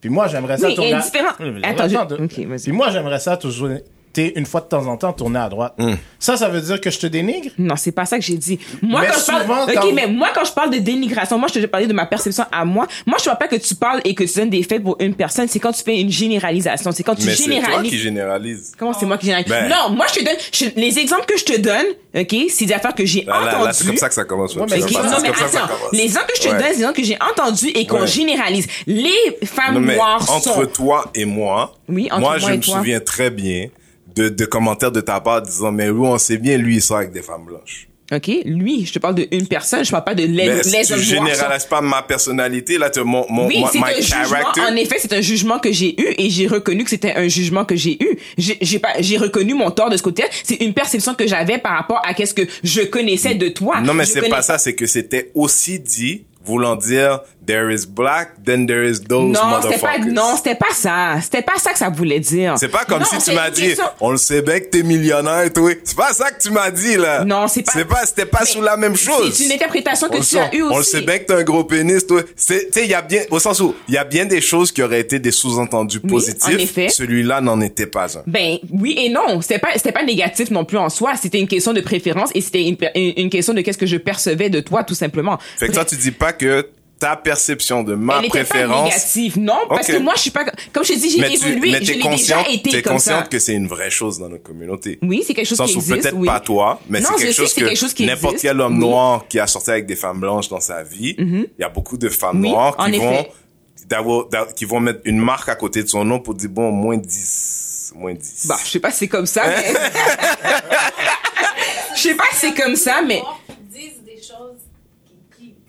Puis moi, j'aimerais ça Oui, tourner à... Attends, je- attends, ok, vas-y. Puis moi, j'aimerais ça toujours, t'es une fois de temps en temps tourner à droite. Hmm. Ça, ça veut dire que je te dénigre? Non, c'est pas ça que j'ai dit. Moi, Mais quand je parle, mais moi, quand je parle de dénigration, moi, je te parlais de ma perception à moi. Moi, je ne pas que tu parles et que tu donnes des faits pour une personne. C'est quand tu fais une généralisation. C'est quand tu Mais c'est toi généralises. qui généralise. Comment c'est moi qui généralise? Ben. Non, moi, je te donne, je- les exemples que je te donne, ok, c'est des affaires que j'ai là, entendues. là, c'est comme ça que ça commence. Ouais, non, mais ça ça attends, commence. les exemples que je te Ouais. donne, c'est des exemples que j'ai entendus et qu'on Ouais. généralise. Les femmes Non, mais noires entre sont... toi et moi, Oui, entre moi, moi je et me toi. souviens très bien de, de commentaires de ta part disant, mais oui, on sait bien, lui, il sort avec des femmes blanches. Ok, lui, je te parle de une personne, je parle pas de les, Mais les si tu noirs sont- généralises pas ma personnalité, là, tu mon, mon, Oui, my un jugement. character. En effet, c'est un jugement que j'ai eu et j'ai reconnu que c'était un jugement que j'ai eu. J'ai pas, j'ai reconnu mon tort de ce côté. C'est une perception que j'avais par rapport à qu'est-ce que je connaissais de toi. Non, mais c'est pas ça, c'est que c'était aussi dit, voulant dire, there is black, then there is those Non, c'était pas, motherfuckers. non, c'était pas ça. C'était pas ça que ça voulait dire. C'est pas comme Non, si tu m'as dit, question- on le sait bien que t'es millionnaire et tout. C'est pas ça que tu m'as dit, là. Non, c'est pas- C'est pas, c'était pas Mais sous la même chose. C'est une interprétation que On tu as eue aussi. On le sait bien que t'as un gros pénis, toi. C'est, tu sais, il y a bien, au sens où, il y a bien des choses qui auraient été des sous-entendus Oui, positifs. en effet. Celui-là n'en était pas un. Ben oui et non, c'était pas c'était pas négatif non plus en soi, c'était une question de préférence et c'était une, une, une question de qu'est-ce que je percevais de toi tout simplement. Fait que toi, tu dis pas que ta perception de ma Elle était pas préférence. négative, non, parce que moi je suis pas comme je te dis, j'ai mais tu, évolué, mais je l'ai déjà été t'es comme consciente ça. que c'est une vraie chose dans notre communauté. Oui, c'est quelque chose Sans qui existe. peut-être oui. pas toi, mais Non, c'est quelque sais chose que c'est quelque chose que n'importe quel homme Oui. noir qui a sorti avec des femmes blanches dans sa vie, il y a beaucoup de femmes Oui, noires qui vont, d'avoir- d'a- qui vont mettre une marque à côté de son nom pour dire bon, moins 10, moins 10. Bah, je sais pas si c'est comme ça, mais... Je sais pas si c'est comme ça, mais...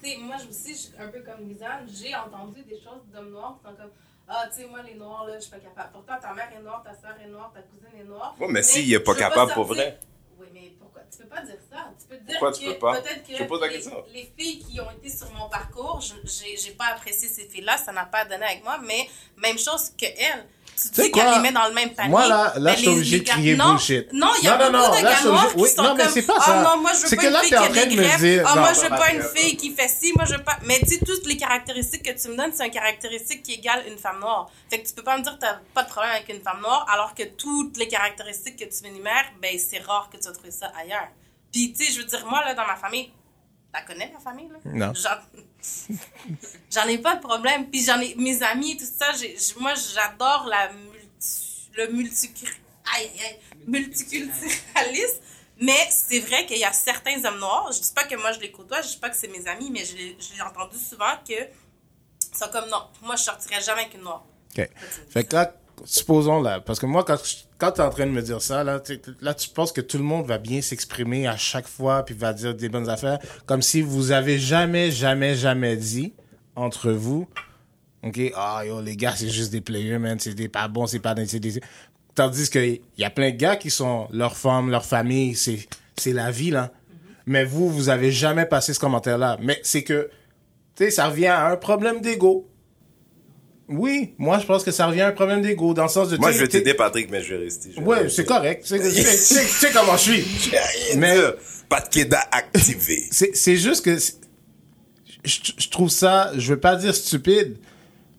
sais, moi je- aussi, je suis un peu comme Lisanne, j'ai entendu des choses d'hommes noirs qui sont comme, ah, tu sais, moi les noirs, là, je suis pas capable. Pourtant, ta mère est noire, ta soeur est noire, ta cousine est noire. Ouais, mais si, il est pas capable pour sortir- vrai. Oui, mais pourquoi? Tu peux pas dire ça. Tu peux dire Pourquoi que pas? peut-être que Je pose la les, question. les filles qui ont été sur mon parcours, je- j'ai j'ai pas apprécié ces filles-là, ça n'a pas donné avec moi, mais même chose que elles. Tu dis qu'elle les met dans le même panier. Moi, là- là, mais je suis obligé de crier non, bullshit. Non, il y a Non, non, beaucoup non, de noirs qui oui, sont non, mais comme, c'est pas ah ça. non, moi je veux C'est pas que une là, fille t'es qui a des greffes. dire- non, moi non, je veux pas une fille qui fait ci, moi je veux pas. Mais tu sais, toutes les caractéristiques que tu me donnes, c'est une caractéristique qui égale une femme noire. Fait que tu peux pas me dire que t'as pas de problème avec une femme noire, alors que toutes les caractéristiques que tu m'énumères, ben c'est rare que tu vas trouver ça ailleurs. Puis tu sais, je veux dire, moi là, dans ma famille, la connais ma famille là? Non. J'en- J'en ai pas de problème. Puis j'en ai mes amis, tout ça. j'- moi, j'adore la multi, le multi, aïe, aïe, multiculturalisme. Mais c'est vrai qu'il y a certains hommes noirs. Je dis pas que moi je les côtoie, je dis pas que c'est mes amis, mais je l'ai entendu souvent que sont comme non, moi je sortirais jamais avec une noire. OK. Fait que là, supposons là, parce que moi, quand, quand t'es en train de me dire ça, là, tu- là, tu penses que tout le monde va bien s'exprimer à chaque fois, puis va dire des bonnes affaires, comme si vous avez jamais, jamais, jamais dit entre vous, OK, ah, yo, les gars, c'est juste des players, man, c'est pas bons, c'est pas des, Tandis que il y a plein de gars qui sont leur femme, leur famille, c'est, c'est la vie, là. Mais vous, vous avez jamais passé ce commentaire-là. Mais c'est que, tu sais, ça revient à un problème d'ego. Oui, moi je pense que ça revient à un problème d'ego dans le sens de. Moi, je vais t'aider, Patrick, mais je vais rester. je vais Ouais, c'est correct. Tu sais- comment je suis. Mais-. Pas de Keda activé. C'est juste que je, je trouve ça, je veux pas dire stupide,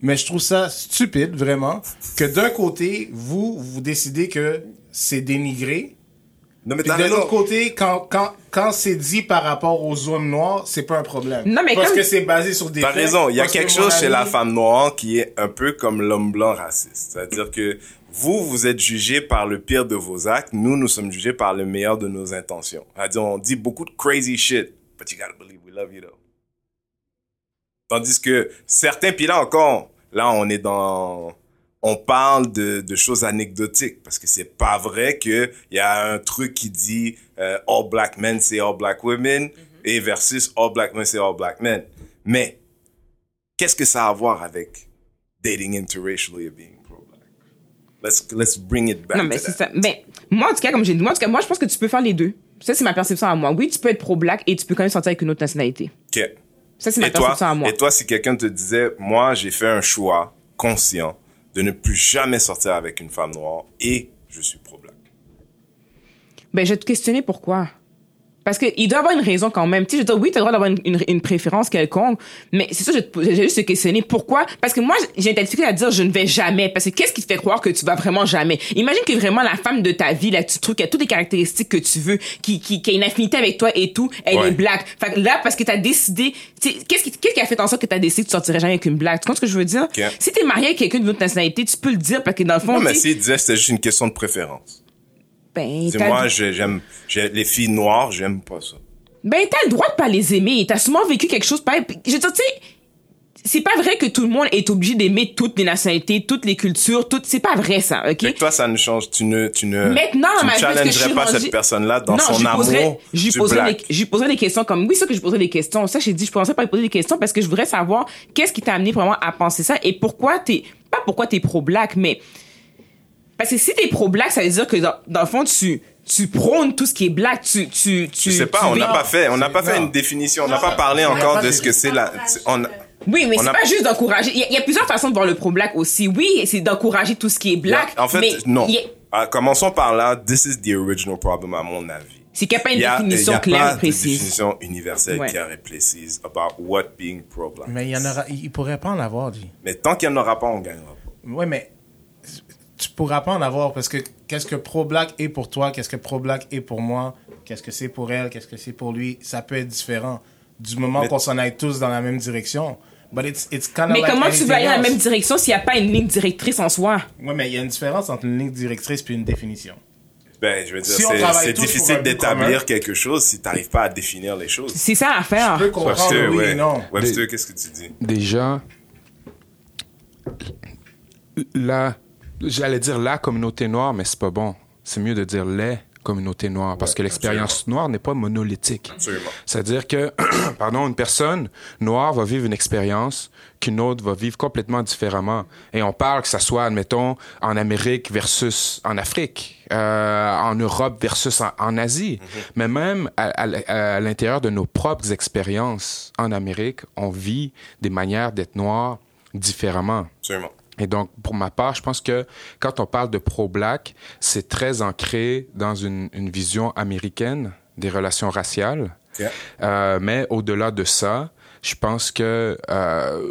mais je trouve ça stupide vraiment que d'un côté vous vous décidez que c'est dénigré, Non, mais puis de l'autre côté quand quand quand c'est dit par rapport aux hommes noirs, c'est pas un problème. Non, mais parce comme- que c'est basé sur des T'as raison. Il y a que quelque chose chez la femme noire qui est un peu comme l'homme blanc raciste. C'est-à-dire que vous, vous êtes jugé par le pire de vos actes. Nous, nous sommes jugés par le meilleur de nos intentions. C'est-à-dire, on dit beaucoup de crazy shit. But you gotta believe we love you though. Tandis que certains, puis là encore, là, on est dans, on parle de, de choses anecdotiques parce que c'est pas vrai que il y a un truc qui dit euh, all black men c'est all black women et versus all black men c'est all black men. Mais qu'est-ce que ça a à voir avec dating interracially et being pro-black? Let's, let's bring it back. Non, mais c'est ça. Mais moi, en tout cas, comme j'ai dit, moi, en tout cas, moi, je pense que tu peux faire les deux. Ça, c'est ma perception à moi. Oui, tu peux être pro-black et tu peux quand même sortir avec une autre nationalité. Ok. Ça, c'est ma Et toi, perception à moi. et toi, si quelqu'un te disait, moi, j'ai fait un choix conscient de ne plus jamais sortir avec une femme noire et je suis pro-black. Ben, je vais te questionner pourquoi. Parce que il doit avoir une raison quand même. Tu sais, je veux dire, oui, t'as le droit d'avoir une, une, une préférence quelconque, mais c'est ça, j'ai juste te questionner pourquoi. Parce que moi, j'ai difficulté à dire je ne vais jamais. Parce que qu'est-ce qui te fait croire que tu vas vraiment jamais? Imagine que vraiment la femme de ta vie, là, tu trouves qu'elle a toutes les caractéristiques que tu veux, qui, qui, qui a une affinité avec toi et tout, elle Ouais. est black. Fait que là, parce que t'as décidé, tu sais, qu'est-ce qui, qu'est-ce qui a fait en sorte que t'as décidé que tu sortirais jamais avec une black? Tu comprends ce que je veux dire? Si t'es marié avec quelqu'un d'une autre nationalité, tu peux le dire parce que dans le fond, Non, mais tu s'il disait c'était juste une question de préférence. Ben, t'as- moi, j'ai- j'aime, j'ai- les filles noires, j'aime pas ça. Ben, t'as le droit de pas les aimer. T'as souvent vécu quelque chose pareil. Je veux dire, tu sais, c'est pas vrai que tout le monde est obligé d'aimer toutes les nationalités, toutes les cultures, toutes. C'est pas vrai, ça, ok? Fait que toi, ça ne change, tu ne, tu ne, Maintenant, tu ne challengerais pas cette personne-là dans non, son je lui poserais, amour je lui du poserais black. des, je lui poserais des questions comme, oui, ça que je poserais des questions. Ça, j'ai dit, je pensais pas lui poser des questions parce que je voudrais savoir qu'est-ce qui t'a amené vraiment à penser ça et pourquoi t'es, pas pourquoi t'es pro-black, mais, parce que si t'es pro-black, ça veut dire que dans, dans le fond, tu, tu prônes tout ce qui est black, tu, tu, tu. Je sais pas, tu on n'a pas fait, on n'a pas fait une définition, on n'a pas parlé encore pas de ce que c'est la, on Oui, mais c'est a- pas juste d'encourager. Il y, a- il y a plusieurs façons de voir le pro-black aussi. Oui, c'est d'encourager tout ce qui est black. en fait, mais non. il y a- Ah, commençons par là. This is the original problem, à mon avis. C'est qu'il n'y a pas une Il y a, il définition y a claire pas et de précise. définition universelle Ouais. claire et précise about what being pro-black. Mais il y en aura, il il pourrait pas en avoir, G. Mais tant qu'il n'y en aura pas, on gagnera pas. Ouais, mais tu pourras pas en avoir parce que qu'est-ce que pro-black est pour toi, qu'est-ce que pro-black est pour moi, qu'est-ce que c'est pour elle, qu'est-ce que c'est pour lui, ça peut être différent du moment Mais- qu'on s'en aille tous dans la même direction. But it's, it's kind Mais like comment tu vas aller dans la même direction s'il n'y a pas une ligne directrice en soi? Ouais, mais il y a une différence entre une ligne directrice puis une définition. Ben, je veux dire, Si c'est- difficile d'établir quelque chose si tu n'arrives pas à définir les choses. C'est ça l'affaire. Je peux comprendre Webster, oui ouais. et non. Webster, qu'est-ce que tu dis? Déjà, la, j'allais dire la communauté noire, mais c'est pas bon. C'est mieux de dire les communautés noires parce Ouais, que l'expérience noire n'est pas monolithique. C'est-à-dire que, pardon, une personne noire va vivre une expérience qu'une autre va vivre complètement différemment. Et on parle que ça soit, admettons, en Amérique versus en Afrique, euh, en Europe versus en, en Asie. Mais même à, à- à l'intérieur de nos propres expériences en Amérique, on vit des manières d'être noir différemment. Absolument. Et donc, pour ma part, je pense que quand on parle de pro-black, c'est très ancré dans une, une vision américaine des relations raciales. Euh, mais au-delà de ça, je pense que euh,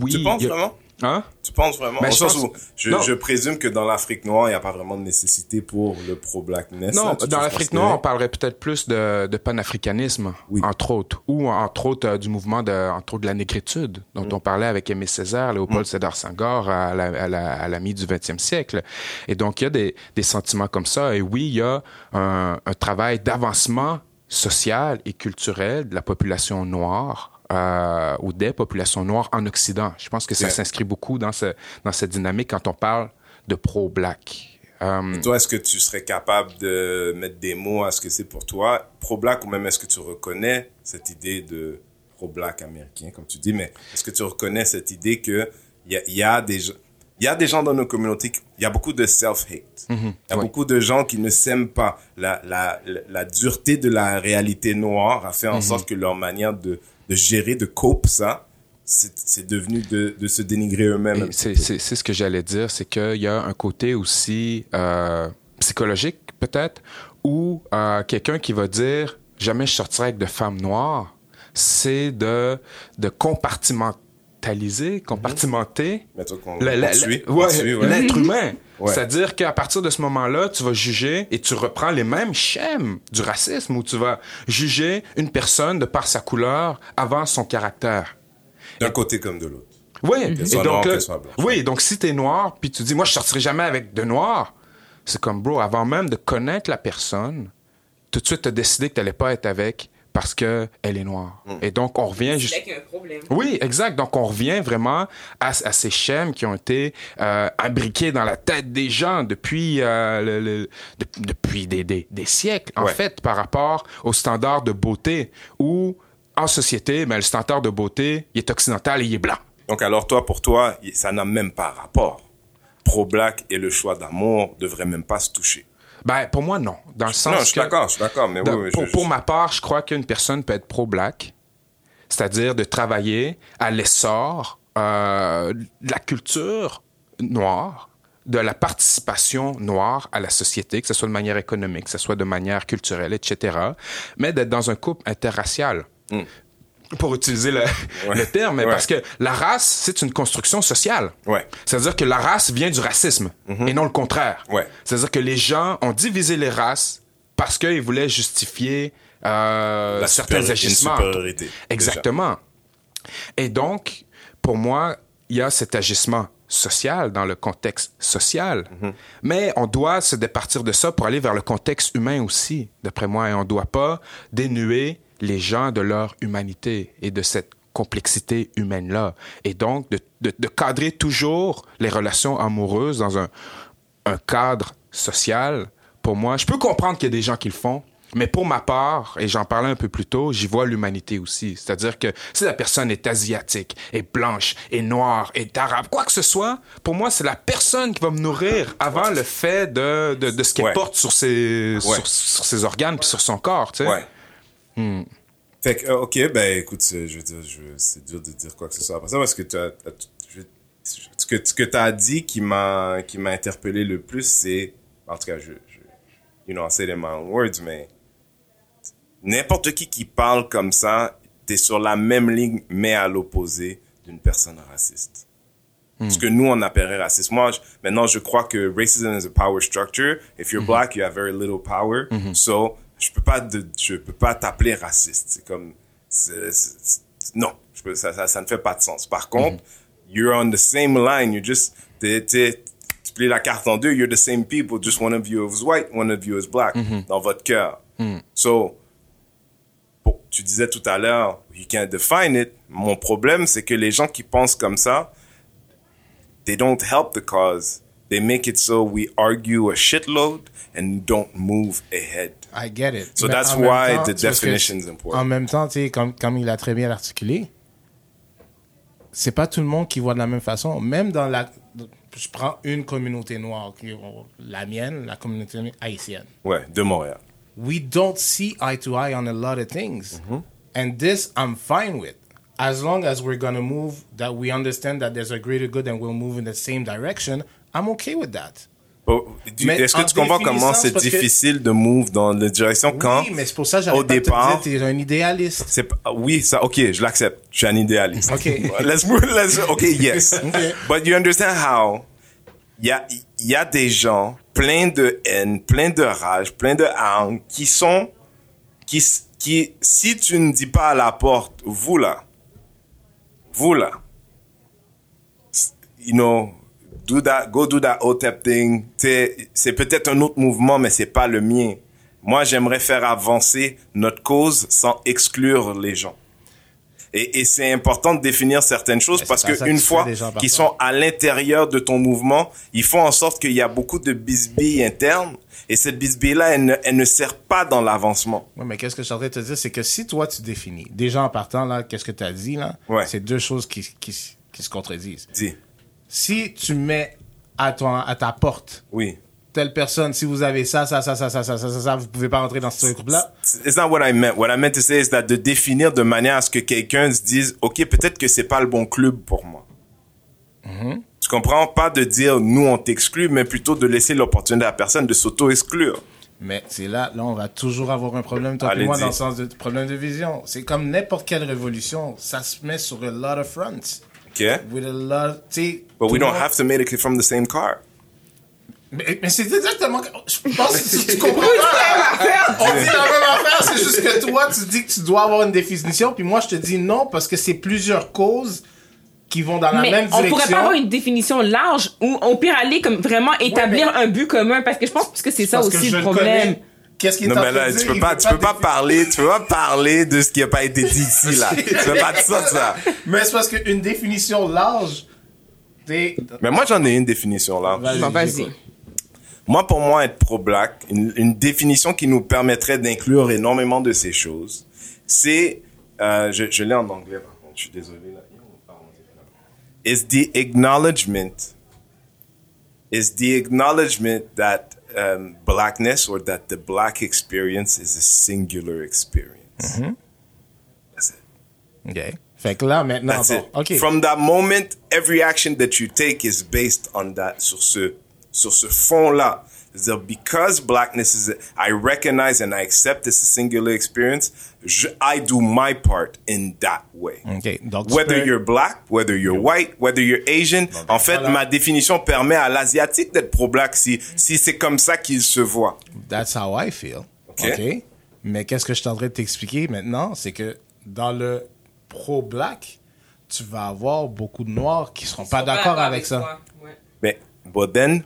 oui. Tu penses a- vraiment? Hein? Tu penses vraiment? Ben, je sens pense- où je, Non. je présume que dans l'Afrique noire, il n'y a pas vraiment de nécessité pour le pro-blackness. Non, là, dans l'Afrique noire, on parlerait peut-être plus de, de panafricanisme, Oui. entre autres, ou entre autres euh, du mouvement de, entre autres de la négritude, dont Mm. on parlait avec Aimé Césaire, Léopold Sédar Senghor à la, à la, à la mi du 20e siècle. Et donc, il y a des, des sentiments comme ça. Et oui, il y a un, un travail d'avancement social et culturel de la population noire. Euh, ou des populations noires en Occident. Je pense que ça s'inscrit beaucoup dans, ce, dans cette dynamique quand on parle de pro-black. Euh, Toi, est-ce que tu serais capable de mettre des mots à ce que c'est pour toi, pro-black, ou même est-ce que tu reconnais cette idée de pro-black américain, comme tu dis, mais est-ce que tu reconnais cette idée que il y a, il y a des gens, il y a des gens dans nos communautés, il y a beaucoup de self-hate. Il y a ouais. beaucoup de gens qui ne s'aiment pas. La, la, la, la dureté de la réalité noire a fait en sorte que leur manière de, de gérer, de cope ça, c'est devenu de, de se dénigrer eux-mêmes. C'est ce que j'allais dire, c'est qu'il y a un côté aussi euh, psychologique, peut-être, où euh, quelqu'un qui va dire « jamais je sortirai avec de femmes noires », c'est de, de compartimenter Poursuit, ouais. l'être humain. Ouais. C'est-à-dire qu'à partir de ce moment-là, tu vas juger et tu reprends les mêmes schèmes du racisme où tu vas juger une personne de par sa couleur avant son caractère. D'un côté comme de l'autre. Oui, et donc, noire, là- oui, donc si t'es noir, puis tu dis, moi, je sortirai jamais avec de noirs, c'est comme, bro, avant même de connaître la personne, tout de suite, t'as décidé que t'allais pas être avec parce que elle est noire. Mm. Et donc, on revient juste... qu'il y a un problème. Oui, exact. Donc, on revient vraiment à, à ces schèmes qui ont été euh, imbriqués dans la tête des gens depuis, euh, le- le- de- depuis des, des, des siècles, en Ouais. fait, par rapport aux standards de beauté, où, en société, ben, le standard de beauté, il est occidental et il est blanc. Donc alors toi, pour toi, ça n'a même pas rapport. pro-black et le choix d'amour devraient même pas se toucher. Ben, pour moi, non. Dans le sens Non, je suis d'accord, je suis d'accord, mais oui, Dans- oui, pour, je- pour je- ma part, je crois qu'une personne peut être pro-black, c'est-à-dire de travailler à l'essor euh, de la culture noire, de la participation noire à la société, que ce soit de manière économique, que ce soit de manière culturelle, etc., mais d'être dans un couple interracial. Pour utiliser le, le terme, mais. Ouais. parce que la race, c'est une construction sociale. Ouais. C'est-à-dire que la race vient du racisme et non le contraire. Mhm. Ouais. C'est-à-dire que les gens ont divisé les races parce qu'ils voulaient justifier euh, certains supéri- agissements. déjà. Exactement. Et donc, pour moi, il y a cet agissement social dans le contexte social, Mhm. mais on doit se départir de ça pour aller vers le contexte humain aussi, d'après moi, et on ne doit pas dénuer les gens de leur humanité et de cette complexité humaine-là. Et donc, de, de- de cadrer toujours les relations amoureuses dans un, un cadre social, pour moi, je peux comprendre qu'il y a des gens qui le font, mais pour ma part, et j'en parlais un peu plus tôt, j'y vois l'humanité aussi. C'est-à-dire que si la personne est asiatique, est blanche, est noire, est arabe, quoi que ce soit, pour moi, c'est la personne qui va me nourrir avant le fait de, de, de ce qu'elle Ouais. porte sur ses, Ouais. sur, sur ses organes puis sur son corps, tu sais. Ouais. Hmm. Fait que, euh, ok, ben écoute, c'est- je veux dire, je, c'est dur de dire quoi que ce soit après ça parce que tu as, je- ce que ce que t'as dit qui m'a qui m'a interpellé le plus, c'est en tout cas, je, je you know, I say in my words, mais n'importe qui qui parle comme ça, t'es sur la même ligne mais à l'opposé d'une personne raciste. Ce que nous, on appellerait raciste. Moi, je- maintenant, je crois que racism is a power structure. If you're black, you have very little power. So, je peux pas, de- je peux pas t'appeler raciste. C'est comme, non, je peux, ça, ça, ça ne fait pas de sens. Par contre, you're on the same line. You just, t'es, t'es, tu plies la carte en deux. You're the same people. Just one of you is white, one of you is black. Dans votre cœur. So, bon, tu disais tout à l'heure, you can't define it. Mon problème, c'est que les gens qui pensent comme ça, they don't help the cause. They make it so we argue a shitload and don't move ahead. I get it. So Mais that's why temps, the definition is important. En même temps, tu sais, comme, comme il a très bien articulé, c'est pas tout le monde qui voit de la même façon. Même dans la. Je prends une communauté noire, qui- la mienne, la communauté haïtienne. Ouais, de Montréal. we don't see eye to eye on a lot of things. Mm-hmm. And this I'm fine with. As long as we're going to move, that we understand that there's a greater good and we'll move in the same direction, I'm okay with that. Oh, tu- Mais Est-ce que tu comprends comment c'est que- difficile de move dans la direction quand oui, mais c'est pour ça au pas départ dire, t'es un idéaliste. c'est oui ça ok je l'accepte je suis un idéaliste Ok. let's move let's ok yes but you understand how il y a il y a des gens pleins de haine pleins de rage pleins de haine qui sont qui qui si tu ne dis pas à la porte vous là vous là you know, do that, go do that OTEP thing. C'est peut-être un autre mouvement, mais c'est pas le mien. Moi, j'aimerais faire avancer notre cause sans exclure les gens. Et, et c'est important de définir certaines choses Mais parce que une fois qu'ils sont à l'intérieur de ton mouvement, ils font en sorte qu'il y a beaucoup de bisbilles internes et cette bisbille-là, elle ne, elle ne sert pas dans l'avancement. Oui, mais qu'est-ce que je suis en train de te dire, c'est que si toi tu définis, déjà en partant là, qu'est-ce que tu as dit là, Ouais. c'est deux choses qui, qui, qui se contredisent. Dis, Si tu mets à, ton, à ta porte oui. telle personne, si vous avez ça, ça, ça, ça, ça, ça, ça, ça, ça, vous pouvez pas rentrer dans ce groupe-là? It's not what I meant. What I meant to say is that de définir de manière à ce que quelqu'un se dise, OK, peut-être que c'est pas le bon club pour moi. Tu comprends? Pas de dire, nous, on t'exclut, mais plutôt de laisser l'opportunité à la personne de s'auto-exclure. Mais c'est là, là, on va toujours avoir un problème, toi et moi, dans le sens de problème de vision. C'est comme n'importe quelle révolution, ça se met sur a lot of fronts. OK? With a lot, sais. But we le don't have to make it from the same car. Mais, mais c'est exactement. Je pense que tu, tu comprends pas. On dit la même affaire, c'est juste que toi, tu dis que tu dois avoir une définition, puis moi, je te dis non, parce que c'est plusieurs causes qui vont dans la Mais même on direction. pourrait pas avoir une définition large ou on peut aller comme vraiment établir un but commun parce que je pense que c'est ça Parce que aussi je le problème. connais. Qu'est-ce qu'il est Non, en mais là, tu peux pas, tu peux pas parler, tu peux pas parler de ce qui a pas été dit ici, là. tu peux pas dire ça, ça. Mais c'est parce qu'une définition large, t'es. Mais moi, j'en ai une définition, là. Vas-y. Moi, pour moi, être pro-black, une, une définition qui nous permettrait d'inclure énormément de ces choses, c'est, euh, je, je l'ai en anglais, par contre, je suis désolé, là. Is the acknowledgement is the acknowledgement that um, blackness or that the black experience is a singular experience. That's it. OK. Fait que là, maintenant, That's bon, it. OK. From that moment, every action that you take is based on that, sur ce, sur ce fond-là. C'est-à-dire, because blackness is, I recognize and I accept it's a singular experience, je, I do my part in that way. OK. Donc, tu Whether peux- you're black, whether you're white, whether you're Asian, en fait, voilà. ma définition permet à l'asiatique d'être pro-black si, si c'est comme ça qu'il se voit. That's how I feel. OK. OK? Mais qu'est-ce que je train de t'expliquer maintenant, c'est que dans le pro-black, tu vas avoir beaucoup de noirs qui seront pas d'accord avec ça. toi. Ouais. Mais, but then,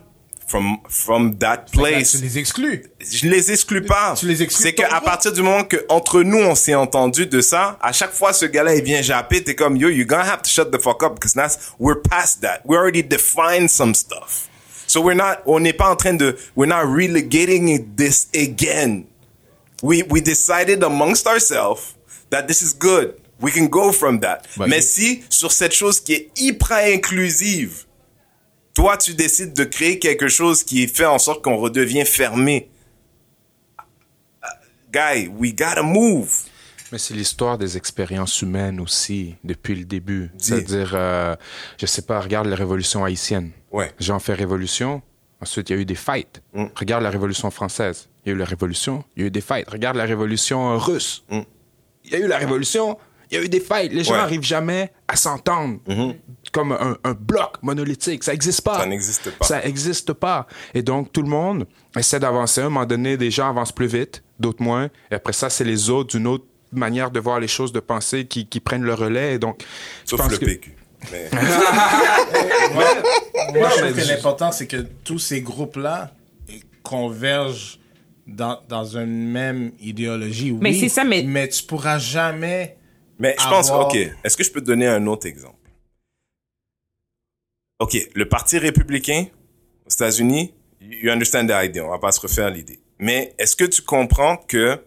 from, from that que là, place, tu les exclus. Je les exclue pas. Tu les exclus C'est qu'à partir du moment que entre nous on s'est entendu de ça, à chaque fois ce gars-là il vient japper, t'es comme yo, you're gonna have to shut the fuck up because that's we're past that. We already defined some stuff. So we're not, on n'est pas en train de, we're not relegating this again. We we decided amongst ourselves that this is good. We can go from that. Bah, Mais si sur cette chose qui est hyper inclusive, toi tu décides de créer quelque chose qui fait en sorte qu'on redevient fermé. Guy, we gotta move. Mais c'est l'histoire des expériences humaines aussi, depuis le début. C'est-à-dire, euh, je sais pas, regarde la révolution haïtienne. Ouais. Jean fait révolution, ensuite il y a eu des fights. Mm. Regarde la révolution française. Il y a eu la révolution, il y a eu des fights. Regarde la révolution euh, russe. Mm. Il y a eu la révolution, il y a eu des fights. Les gens Ouais. n'arrivent jamais à s'entendre comme un, un bloc monolithique. Ça n'existe pas. Ça n'existe pas. Ça n'existe pas. Et donc, tout le monde essaie d'avancer. À un moment donné, des gens avancent plus vite, d'autres moins. Et après ça, c'est les autres d'une autre manière de voir les choses, de penser, qui, qui prennent le relais. Et donc, je Sauf pense le que- PQ. Mais- Moi, je mais trouve que je- l'important, c'est que tous ces groupes-là convergent dans, dans une même idéologie. Oui, Mais c'est ça, mais- Mais tu pourras jamais... Mais je pense, Avoir- ok, est-ce que je peux te donner un autre exemple? Ok, le Parti républicain aux États-Unis, you understand the idea, on va pas se refaire l'idée. Mais est-ce que tu comprends que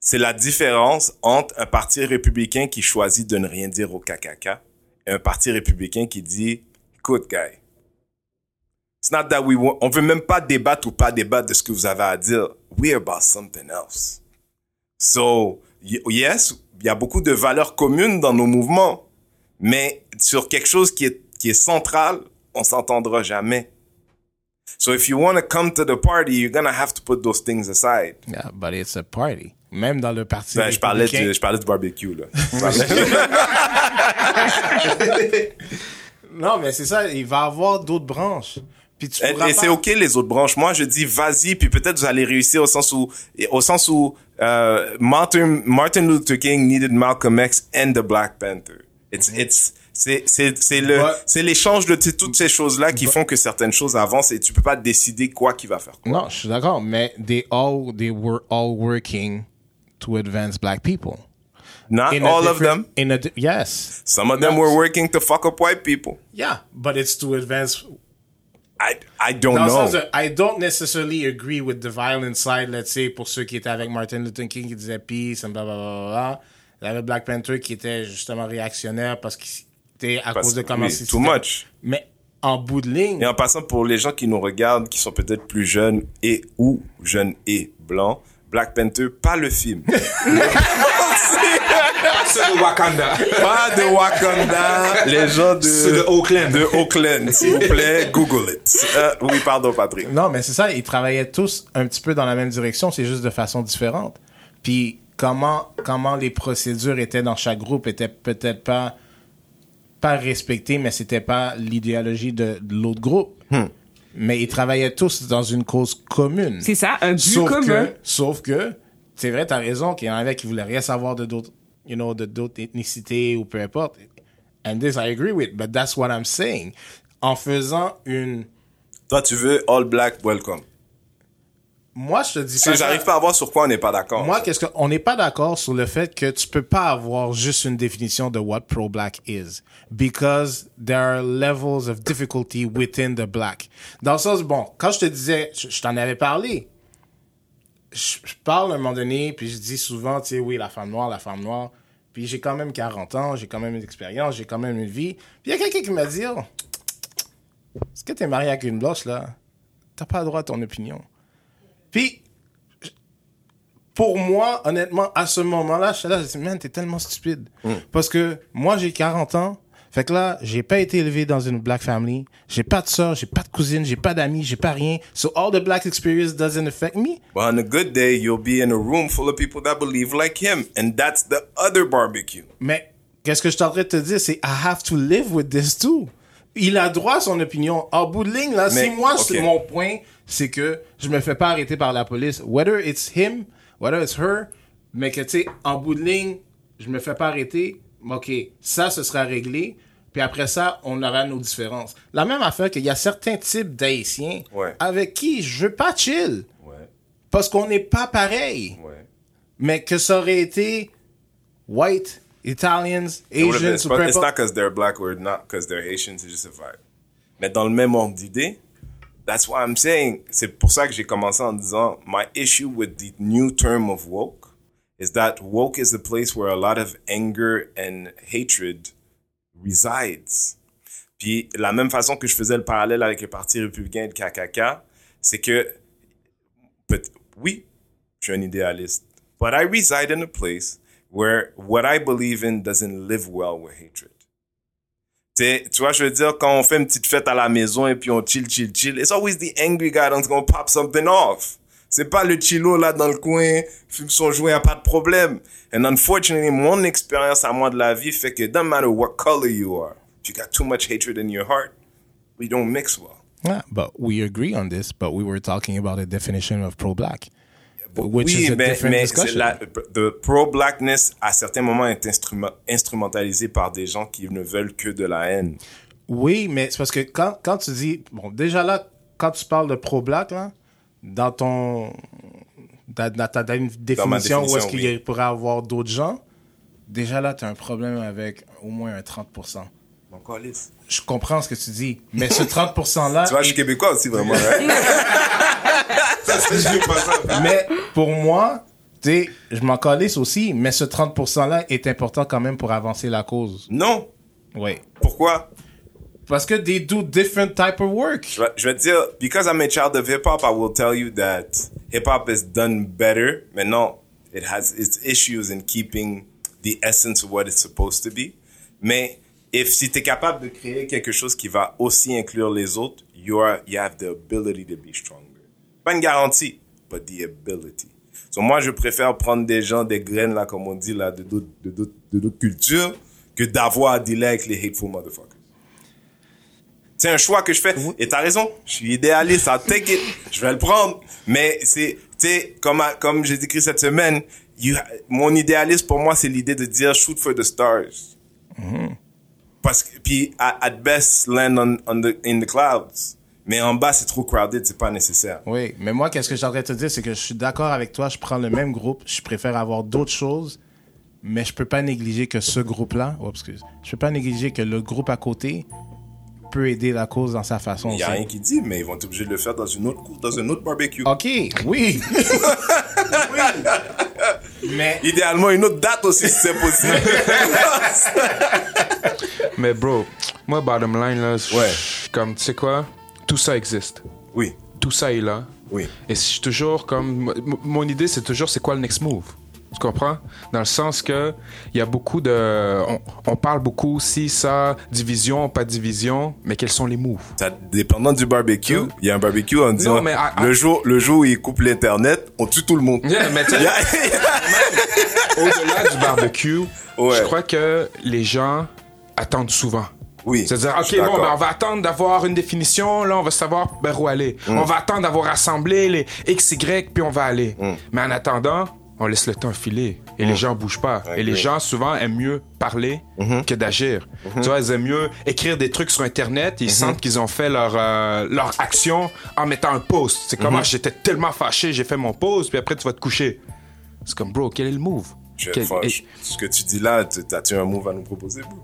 c'est la différence entre un parti républicain qui choisit de ne rien dire au KKK et un parti républicain qui dit, écoute, guy, it's not that we on veut même pas débattre ou pas débattre de ce que vous avez à dire. We're about something else. So, yes, il y a beaucoup de valeurs communes dans nos mouvements, mais sur quelque chose qui est, qui est central, on s'entendra jamais. So if you want to come to the party, you're gonna have to put those things aside. Yeah, but it's a party. Même dans le parti Ben, je parlais du, je parlais du barbecue, là. Non, mais c'est ça, il va y avoir d'autres branches. Puis tu Et, c'est ok les autres branches. Moi, je dis vas-y, puis peut-être vous allez réussir au sens où, au sens où euh, Martin, Martin Luther King needed Malcolm X and the Black Panther. It's, it's, c'est, c'est, c'est le, Ouais. c'est l'échange de toutes ces choses-là qui font que certaines choses avancent et tu peux pas décider quoi qui va faire quoi. Non, je suis d'accord, mais they all they were all working to advance black people. Not In all of them. In a yes. Some of them No. were working to fuck up white people. Yeah, but it's to advance. I, I don't Dans le know. sens de, I don't necessarily agree with the violent side, let's say, pour ceux qui étaient avec Martin Luther King qui disait peace, and blah, blah, blah, blah. Il y avait Black Panther qui était justement réactionnaire parce qu'il était à Parce cause de comment oui, c'était- too much. Mais en bout de ligne, Et en passant pour les gens qui nous regardent, qui sont peut-être plus jeunes et ou jeunes et blancs, Black Panther, pas le film. C'est de Wakanda. pas de Wakanda, les gens de, C'est de Oakland. de Oakland, s'il vous plaît, Google it. Euh, oui, pardon, Patrick. Non, mais c'est ça, ils travaillaient tous un petit peu dans la même direction, c'est juste de façon différente. Puis comment comment les procédures étaient dans chaque groupe étaient peut-être pas pas respectées, mais c'était pas l'idéologie de, de l'autre groupe. Mais ils travaillaient tous dans une cause commune. C'est ça, un but sauf commun. Que, sauf que, c'est vrai, t'as raison qu'il y en avait qui voulaient rien savoir de d'autres, you know, de d'autres ethnicités ou peu importe. And this I agree with, but that's what I'm saying. En faisant une, Toi, tu veux All Black Welcome. Moi je te dis Parce que pas ça- j'arrive pas à voir sur quoi on n'est pas d'accord. Moi, qu'est-ce que on n'est pas d'accord sur le fait que tu peux pas avoir juste une définition de what pro-black is because there are levels of difficulty within the black. Dans le sens bon, quand je te disais, je, je t'en avais parlé. Je, je parle à un moment donné, puis je dis souvent, tu sais, oui, la femme noire, la femme noire. Puis j'ai quand même 40 ans, j'ai quand même une expérience, j'ai quand même une vie. Puis il y a quelqu'un qui m'a dit, oh, est-ce que t'es marié avec une blanche, là? T'as pas le droit à ton opinion. Puis, pour moi, honnêtement, à ce moment-là, je suis là, je dis, man, t'es tellement stupide. Parce que moi, j'ai 40 ans. Fait que là, j'ai pas été élevé dans une black family. J'ai pas de soeur, j'ai pas de cousine, j'ai pas d'amis, j'ai pas rien. So all the black experience doesn't affect me. But on a good day, you'll be in a room full of people that believe like him. And that's the other barbecue. Mais qu'est-ce que je train de te dire, c'est I have to live with this too. Il a droit à son opinion. En bout de ligne, là, si moi, c'est mon point, c'est que je me fais pas arrêter par la police. Whether it's him, whether it's her, mais que, tu sais, en bout de ligne, je me fais pas arrêter. OK, ça, ce sera réglé. Puis après ça, on aura nos différences. La même affaire qu'il y a certains types d'Haïtiens Ouais. avec qui je veux pas chill. Ouais, Parce qu'on n'est pas pareil. ouais. Mais que ça aurait été white, Italians, Asians, It's ou not, because they're black or not because they're Haitian, c'est juste a vibe. Mais dans le même ordre d'idée, that's why I'm saying, c'est pour ça que j'ai commencé en disant, my issue with the new term of woke is that woke is a place where a lot of anger and hatred resides. Puis la même façon que je faisais le parallèle avec le Parti républicain et le KKK, c'est que, peut- oui, je suis un idéaliste, but I reside in a place where what I believe in doesn't live well with hatred. T'sais, tu vois, je veux dire, quand on fait une petite fête à la maison et puis on chill, chill, chill, it's always the angry guy that's gonna pop something off. C'est pas le chilo là dans le coin, fume son joint, y a pas de problème. And unfortunately, mon expérience à moi de la vie fait que it doesn't matter what color you are, if you got too much hatred in your heart, we don't mix well. Yeah, but we agree on this, but we were talking about a definition of pro-black. Which oui, is a mais, la, the pro-blackness, à certains moments, est instruma- instrumentalisé par des gens qui ne veulent que de la haine. Oui, mais c'est parce que quand, quand tu dis... Bon, déjà là, quand tu parles de pro-black, dans ton... Dans, dans ta dans définition, où est-ce qu'il y pourrait avoir d'autres gens, déjà là, tu as un problème avec au moins un 30%. Je comprends ce que tu dis, mais ce 30%-là... Tu vois, je suis québécois aussi, vraiment. hein? Ça, c'est juste pas ça. mais pour moi, tu sais, je m'en calisse aussi, mais ce 30%-là est important quand même pour avancer la cause. Non. Oui. Pourquoi? Parce que they do different type of work. Je vais, je vais te dire, because I'm a child of hip hop, I will tell you that hip hop is done better. Maintenant, it has its issues in keeping the essence of what it's supposed to be. Mais if si t'es capable de créer quelque chose qui va aussi inclure les autres, you are, you have the ability to be stronger. Pas une garantie, but the ability. So moi, je préfère prendre des gens, des graines, là, comme on dit, là, de d'autres, de d'autres, de d'autres cultures, que d'avoir à dealer avec les hateful motherfuckers. C'est un choix que je fais. Et t'as raison. Je suis idéaliste. I'll take it. Je vais le prendre. Mais c'est, tu sais, comme, comme j'ai décrit cette semaine, you mon idéalisme pour moi, c'est l'idée de dire shoot for the stars. Parce que, puis, at, at best, land on, on the, in the clouds. Mais en bas, c'est trop crowded, c'est pas nécessaire. Oui, mais moi, qu'est-ce que j'ai en train de te dire, c'est que je suis d'accord avec toi, je prends le même groupe, je préfère avoir d'autres choses, mais je peux pas négliger que ce groupe-là, oh, excuse, je peux pas négliger que le groupe à côté peut aider la cause dans sa façon Il y a rien qui dit, mais ils vont être obligés de le faire dans une autre cour, dans un autre barbecue. Ok, oui. oui. Mais Idéalement, une autre date aussi, si c'est possible. Mais bro, moi, bottom line, là, Ouais. comme, tu sais quoi? Tout ça existe. oui, Tout ça est là. oui. Et je suis toujours comme. Mon idée, c'est toujours c'est quoi le next move? Tu comprends? Dans le sens que il y a beaucoup de. On, on parle beaucoup si ça, division, pas division, mais quels sont les moves? Ça, dépendant du barbecue, il y a un barbecue en disant mais à- à- le jour le jour où ils coupent l'internet, on tue tout le monde. Yeah, mais au-delà du barbecue, Ouais. je crois que les gens attendent souvent. oui. C'est-à-dire, OK, bon, ben, on va attendre d'avoir une définition, là, on va savoir vers où aller. On va attendre d'avoir rassemblé les X, Y, puis on va aller. Mais en attendant, on laisse le temps filer. Et les gens bougent pas. Et les gens, souvent, aiment mieux parler que d'agir. Tu vois, ils aiment mieux écrire des trucs sur Internet. Ils sentent qu'ils ont fait leur, euh, leur action en mettant un post. C'est comme, ah, j'étais tellement fâché, j'ai fait mon post, puis après, tu vas te coucher. C'est comme, bro, quel est le move? Quel- et- ce que tu dis là, tu- as-tu un move à nous proposer, bro?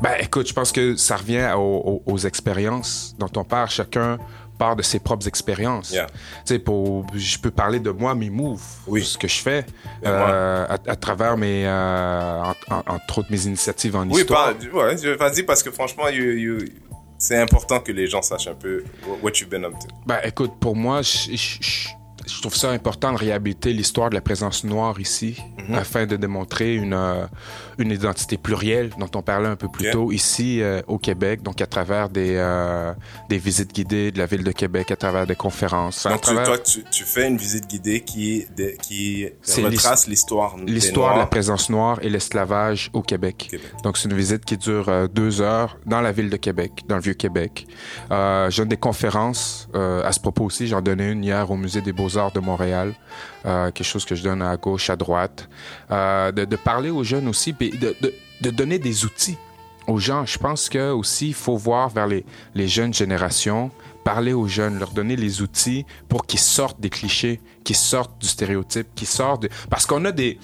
Ben, écoute, je pense que ça revient aux, aux- aux expériences dont on part. Chacun part de ses propres expériences. Yeah. Tu sais, pour, je peux parler de moi, mes moves, Oui. ce que je fais, euh, à, à travers mes, euh, en- en- entre autres mes initiatives en Oui, histoire. parle, ouais, je- vas-y parce que franchement, you, you, c'est important que les gens sachent un peu what you've been up to. Ben, écoute, pour moi, je, je- trouve ça important de réhabiliter l'histoire de la présence noire ici, afin de démontrer une, euh, une identité plurielle dont on parlait un peu plus tôt ici euh, au Québec, donc à travers des, euh, des visites guidées de la ville de Québec, à travers des conférences. Donc, travers toi, tu, tu fais une visite guidée qui, de- qui retrace l'histoire l'histoire de la présence noire et l'esclavage au Québec. Québec. Donc, c'est une visite qui dure euh, deux heures dans la ville de Québec, dans le Vieux-Québec. Je donne des conférences à ce propos aussi. J'en donnais une hier au Musée des Beaux-Arts de Montréal. Euh, quelque chose que je donne à gauche, à droite. Euh, de, de parler aux jeunes aussi, puis de, de, de donner des outils aux gens. Je pense que aussi, il faut voir vers les, les jeunes générations, parler aux jeunes, leur donner les outils pour qu'ils sortent des clichés, qu'ils sortent du stéréotype, qu'ils sortent de... Parce qu'on a des...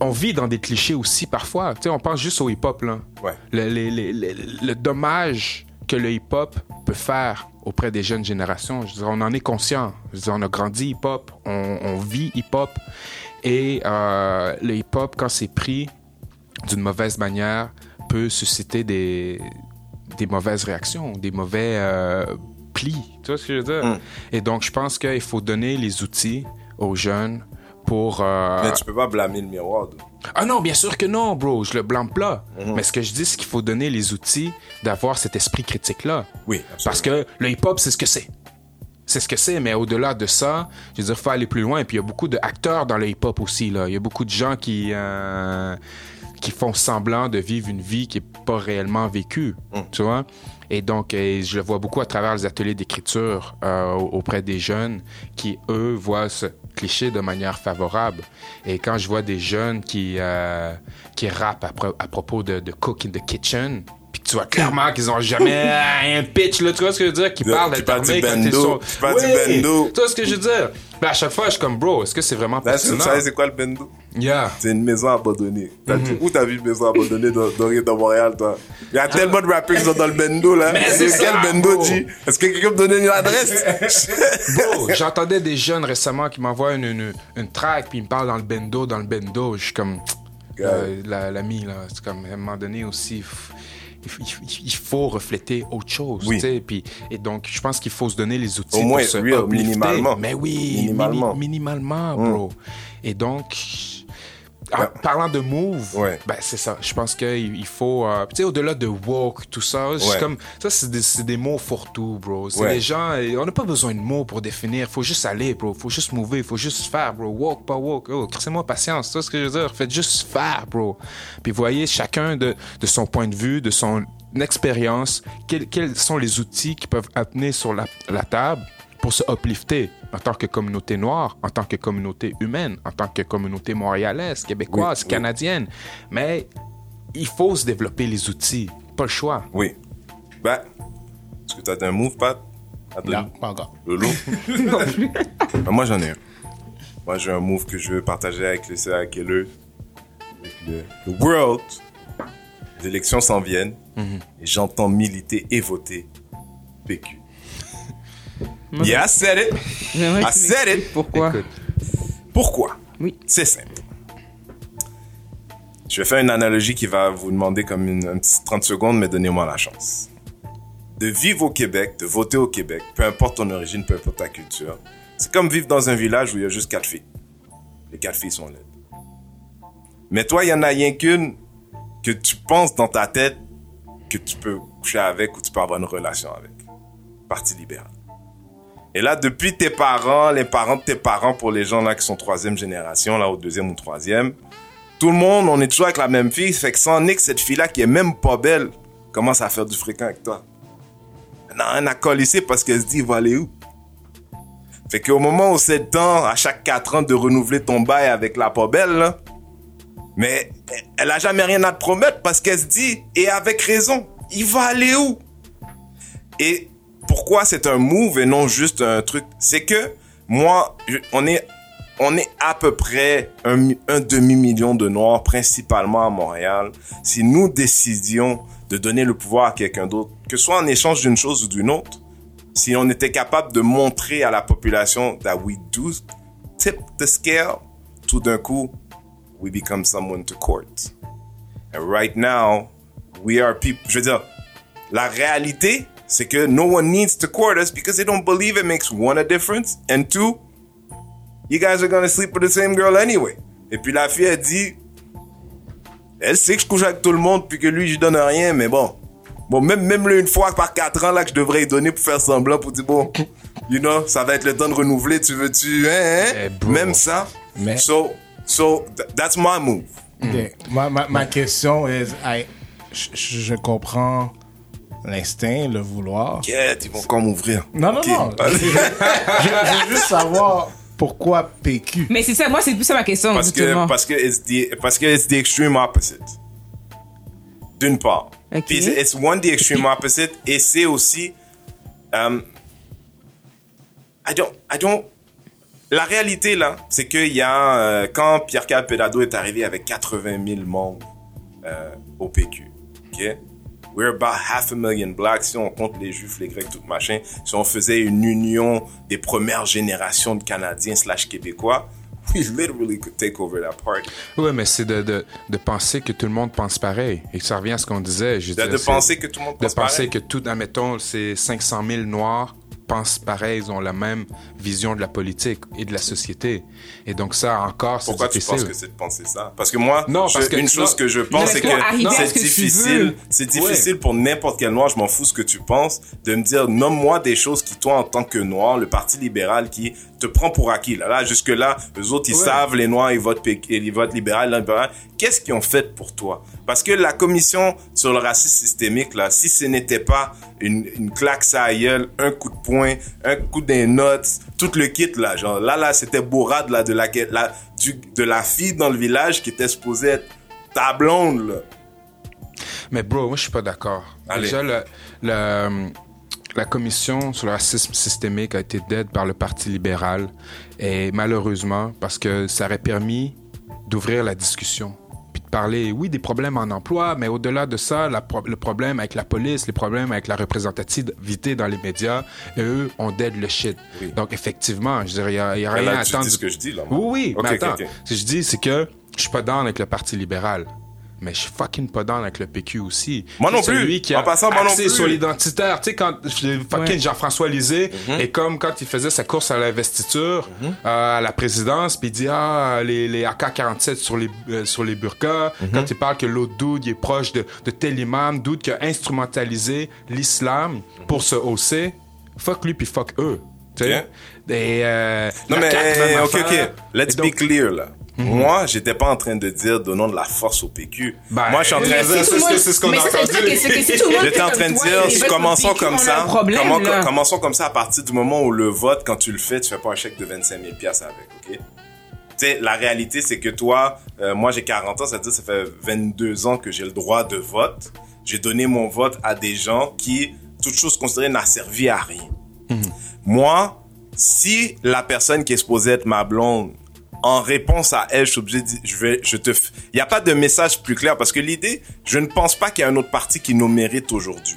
On vit dans des clichés aussi parfois. Tu sais, on pense juste au hip-hop, là. Ouais. Le, les- les- le dommage que le hip-hop peut faire auprès des jeunes générations. Je veux dire, on en est conscient. Je veux dire, on a grandi hip-hop, on, on vit hip-hop. Et euh, le hip-hop, quand c'est pris d'une mauvaise manière, peut susciter des, des mauvaises réactions, des mauvais euh, plis. Tu vois ce que je veux dire? Mm. Et donc, je pense qu'il faut donner les outils aux jeunes pour... euh, Mais tu peux pas blâmer le miroir. dude. ah non, bien sûr que non, bro. Je le blâme pas. Mhm. Mais ce que je dis, c'est qu'il faut donner les outils d'avoir cet esprit critique-là. Oui, absolument. Parce que le hip-hop, c'est ce que c'est. C'est ce que c'est, mais au-delà de ça, je veux dire, faut aller plus loin. Et puis il y a beaucoup d'acteurs dans le hip-hop aussi. Là. Il y a beaucoup de gens qui, euh, qui font semblant de vivre une vie qui est pas réellement vécue. Tu vois? Et donc, je le vois beaucoup à travers les ateliers d'écriture euh, auprès des jeunes qui, eux, voient ce cliché de manière favorable. Et quand je vois des jeunes qui, euh, qui rappent à, pro- à propos de, de Cook in the Kitchen, puis tu vois clairement qu'ils ont jamais un pitch, là, tu vois ce que je veux dire, qui De- parlent qui parlent du d'alterner quand ils bendo, sont... qui parlent du Oui! bendo. Tu vois ce que je veux dire? Ben, à chaque fois, je suis comme, bro, est-ce que c'est vraiment Là, tu c'est quoi le bendo? Yeah. C'est une maison abandonnée. T'as dit- Où t'as vu une maison abandonnée dans, dans, dans Montréal, toi? Il y a tellement de rappers qui sont dans le bendo, là. Mais c'est quel bendo. G? Est-ce que quelqu'un me donne une adresse? Bro, j'entendais des jeunes récemment qui m'envoient une, une, une track, puis ils me parlent dans le bendo, dans le bendo. Je suis comme, euh, la- l'ami, là, c'est comme, à un moment donné aussi, il, faut refléter autre chose, Oui. puis, et donc, je pense qu'il faut se donner les outils Au moins pour se real, minimalement. Mais oui, Minimalement. mini- minimalement, bro. Et donc, Ouais. parlant de move, Ouais. ben c'est ça. Je pense qu'il il faut, euh, tu sais, au-delà de woke, tout ça, c'est Ouais. comme ça, c'est des, mots fourre-tout, bro. C'est Ouais. des gens, on n'a pas besoin de mots pour définir. Faut juste aller, bro. Faut juste mouver, faut juste faire, bro. Woke, pas woke. Oh, crissez-moi patience. Ça ce que je veux dire? Faites juste faire, bro. Puis voyez chacun de, de son point de vue, de son expérience, quels, quels sont les outils qui peuvent amener sur la, la table pour se uplifter? En tant que communauté noire, en tant que communauté humaine, en tant que communauté montréalaise, québécoise, Oui, oui. canadienne. Mais il faut se développer les outils. Pas le choix. Oui. Ben, est-ce que t'as un move, Pat? Non, pas encore. Lolo? Ben, moi, j'en ai un. Moi, j'ai un move que je veux partager avec les avec le, avec le, le world. Les élections s'en viennent. Et j'entends militer et voter PQ. Yeah, I said it. I said it. Pourquoi? Écoute. Pourquoi? Oui. C'est simple. Je vais faire une analogie qui va vous demander comme une, un petit 30 secondes, mais donnez-moi la chance. De vivre au Québec, de voter au Québec, peu importe ton origine, peu importe ta culture, c'est comme vivre dans un village où il y a juste quatre filles. Les quatre filles sont laides. Mais toi, il y en a rien qu'une que tu penses dans ta tête que tu peux coucher avec ou tu peux avoir une relation avec. Parti libéral. Et là, depuis tes parents, les parents de tes parents, pour les gens là qui sont troisième génération, là, au deuxième ou troisième, tout le monde, on est toujours avec la même fille. Fait que sans que cette fille-là, qui est même pas belle, commence à faire du fréquent avec toi. Elle n'a rien à colisser parce qu'elle se dit, il va aller où? Fait qu'au moment où c'est le temps, à chaque quatre ans, de renouveler ton bail avec la pas belle, mais elle a jamais rien à te promettre parce qu'elle se dit, et avec raison, il va aller où? Et pourquoi c'est un move et non juste un truc C'est que moi, on est, on est à peu près un, un demi-million de Noirs, principalement à Montréal. Si nous décidions de donner le pouvoir à quelqu'un d'autre, que ce soit en échange d'une chose ou d'une autre, si on était capable de montrer à la population that we do tip the scale, tout d'un coup, we become someone to court. And right now, we are people. Je veux dire, la réalité, c'est que no one needs to court us because they don't believe it makes one a difference and two, you guys are gonna sleep with the same girl anyway. Et puis la fille elle dit, elle sait que je couche avec tout le monde puis que lui je donne rien, mais bon, bon même même une fois par quatre ans là que je devrais y donner pour faire semblant pour dire bon, you know, ça va être le temps de renouveler, tu veux tu, hein, hein? Eh, même ça. Mais- So so th- that's my move. Ma, ma, ma question est, I- je comprends l'instinct, le vouloir. Yeah, ils vont comme ouvrir. Non, non, non. je, veux juste savoir pourquoi PQ. Mais c'est ça, moi, c'est plus ça ma question. Parce que, parce que it's the, parce que it's the extreme opposite. D'une part. Ok. Puis it's one the extreme opposite et c'est aussi, um, I don't, I don't, la réalité là, c'est qu'il y a, euh, quand Pierre Carl Pedado est arrivé avec 80 000 membres euh, au PQ, ok? We're about half a million blacks, si on compte les juifs, les grecs, tout machin. Si on faisait une union des premières générations de Canadiens slash Québécois, we literally could take over that party. Ouais, mais c'est de, de, de penser que tout le monde pense pareil. Et ça revient à ce qu'on disait. Je De, de c'est- penser que tout le monde de pense penser pareil. que tout, admettons, ces 500 000 Noirs pensent pareil, ils ont la même vision de la politique et de la société. Et donc ça, encore, c'est Pourquoi tu difficile. penses que c'est de penser ça? Parce que moi, Non, je- parce que- une chose non. que je pense, c'est que c'est ce difficile, c'est difficile pour n'importe quel noir, je m'en fous ce que tu penses, de me dire, nomme-moi des choses qui, toi, en tant que noir, le Parti libéral qui te prend pour acquis. Là, là jusque-là, eux autres, ils Ouais. savent, les noirs, ils votent, ils votent libéral, là, libéral. Qu'est-ce qu'ils ont fait pour toi? Parce que la commission sur le racisme systémique, là, si ce n'était pas une, une claque ça un coup de poing, un coup des notes, tout le kit, là, genre, là, là, c'était bourrade, là, de la, la, du, de la fille dans le village qui était supposée être ta blonde, là. Mais bro, moi je suis pas d'accord. Déjà, le, le- la commission sur le racisme systémique a été dead par le Parti libéral et malheureusement parce que ça aurait permis d'ouvrir la discussion parler, oui, des problèmes en emploi, mais au-delà de ça, la pro- le problème avec la police, les problèmes avec la représentativité dans les médias, et eux, on dead le shit. Oui. Donc effectivement, je dirais, il y a, rien là, à tu attendre. dis du- ce que je dis, là, moi. Oui, oui, mais attends. Ce que je dis, c'est que je suis pas down avec le Parti libéral. Mais je suis fucking pas down avec le PQ aussi. Moi non C'est plus. Celui qui a En passant, moi non plus. sur l'identitaire. Tu sais, quand fucking Ouais. Jean-François Lisée, Mhm. et comme quand il faisait sa course à l'investiture, euh, à la présidence, puis il dit, ah, les, les AK-47 sur les, euh, sur les burkas. Mhm. Quand il parle que l'autre dude, il est proche de, de tel imam, dude qui a instrumentalisé l'islam pour se hausser. Fuck lui, puis fuck eux. Tu sais? Et, euh, Non, mais, CAQ, même eh, ok, ok. Let's Et donc- be clear, là. Moi, j'étais pas en train de dire donnons de la force au PQ. Ben, Moi, je suis en train de dire, c'est ce qu'on mais a entendu. J'étais en train de dire, commençons comme ça. problème, Comment- commençons comme ça à partir du moment où le vote, quand tu le fais, tu fais pas un chèque de 25 000 piastres avec, ok? Tu sais, la réalité, c'est que toi, euh, moi, j'ai 40 ans, ça veut dire que ça fait 22 ans que j'ai le droit de vote. J'ai donné mon vote à des gens qui, toute chose considérée, n'a servi à rien. Moi, si la personne qui est supposée être ma blonde, en réponse à elle, je suis obligé de dire, je vais, je te, il n'y a pas de message plus clair parce que l'idée, je ne pense pas qu'il y a un autre parti qui nous mérite aujourd'hui.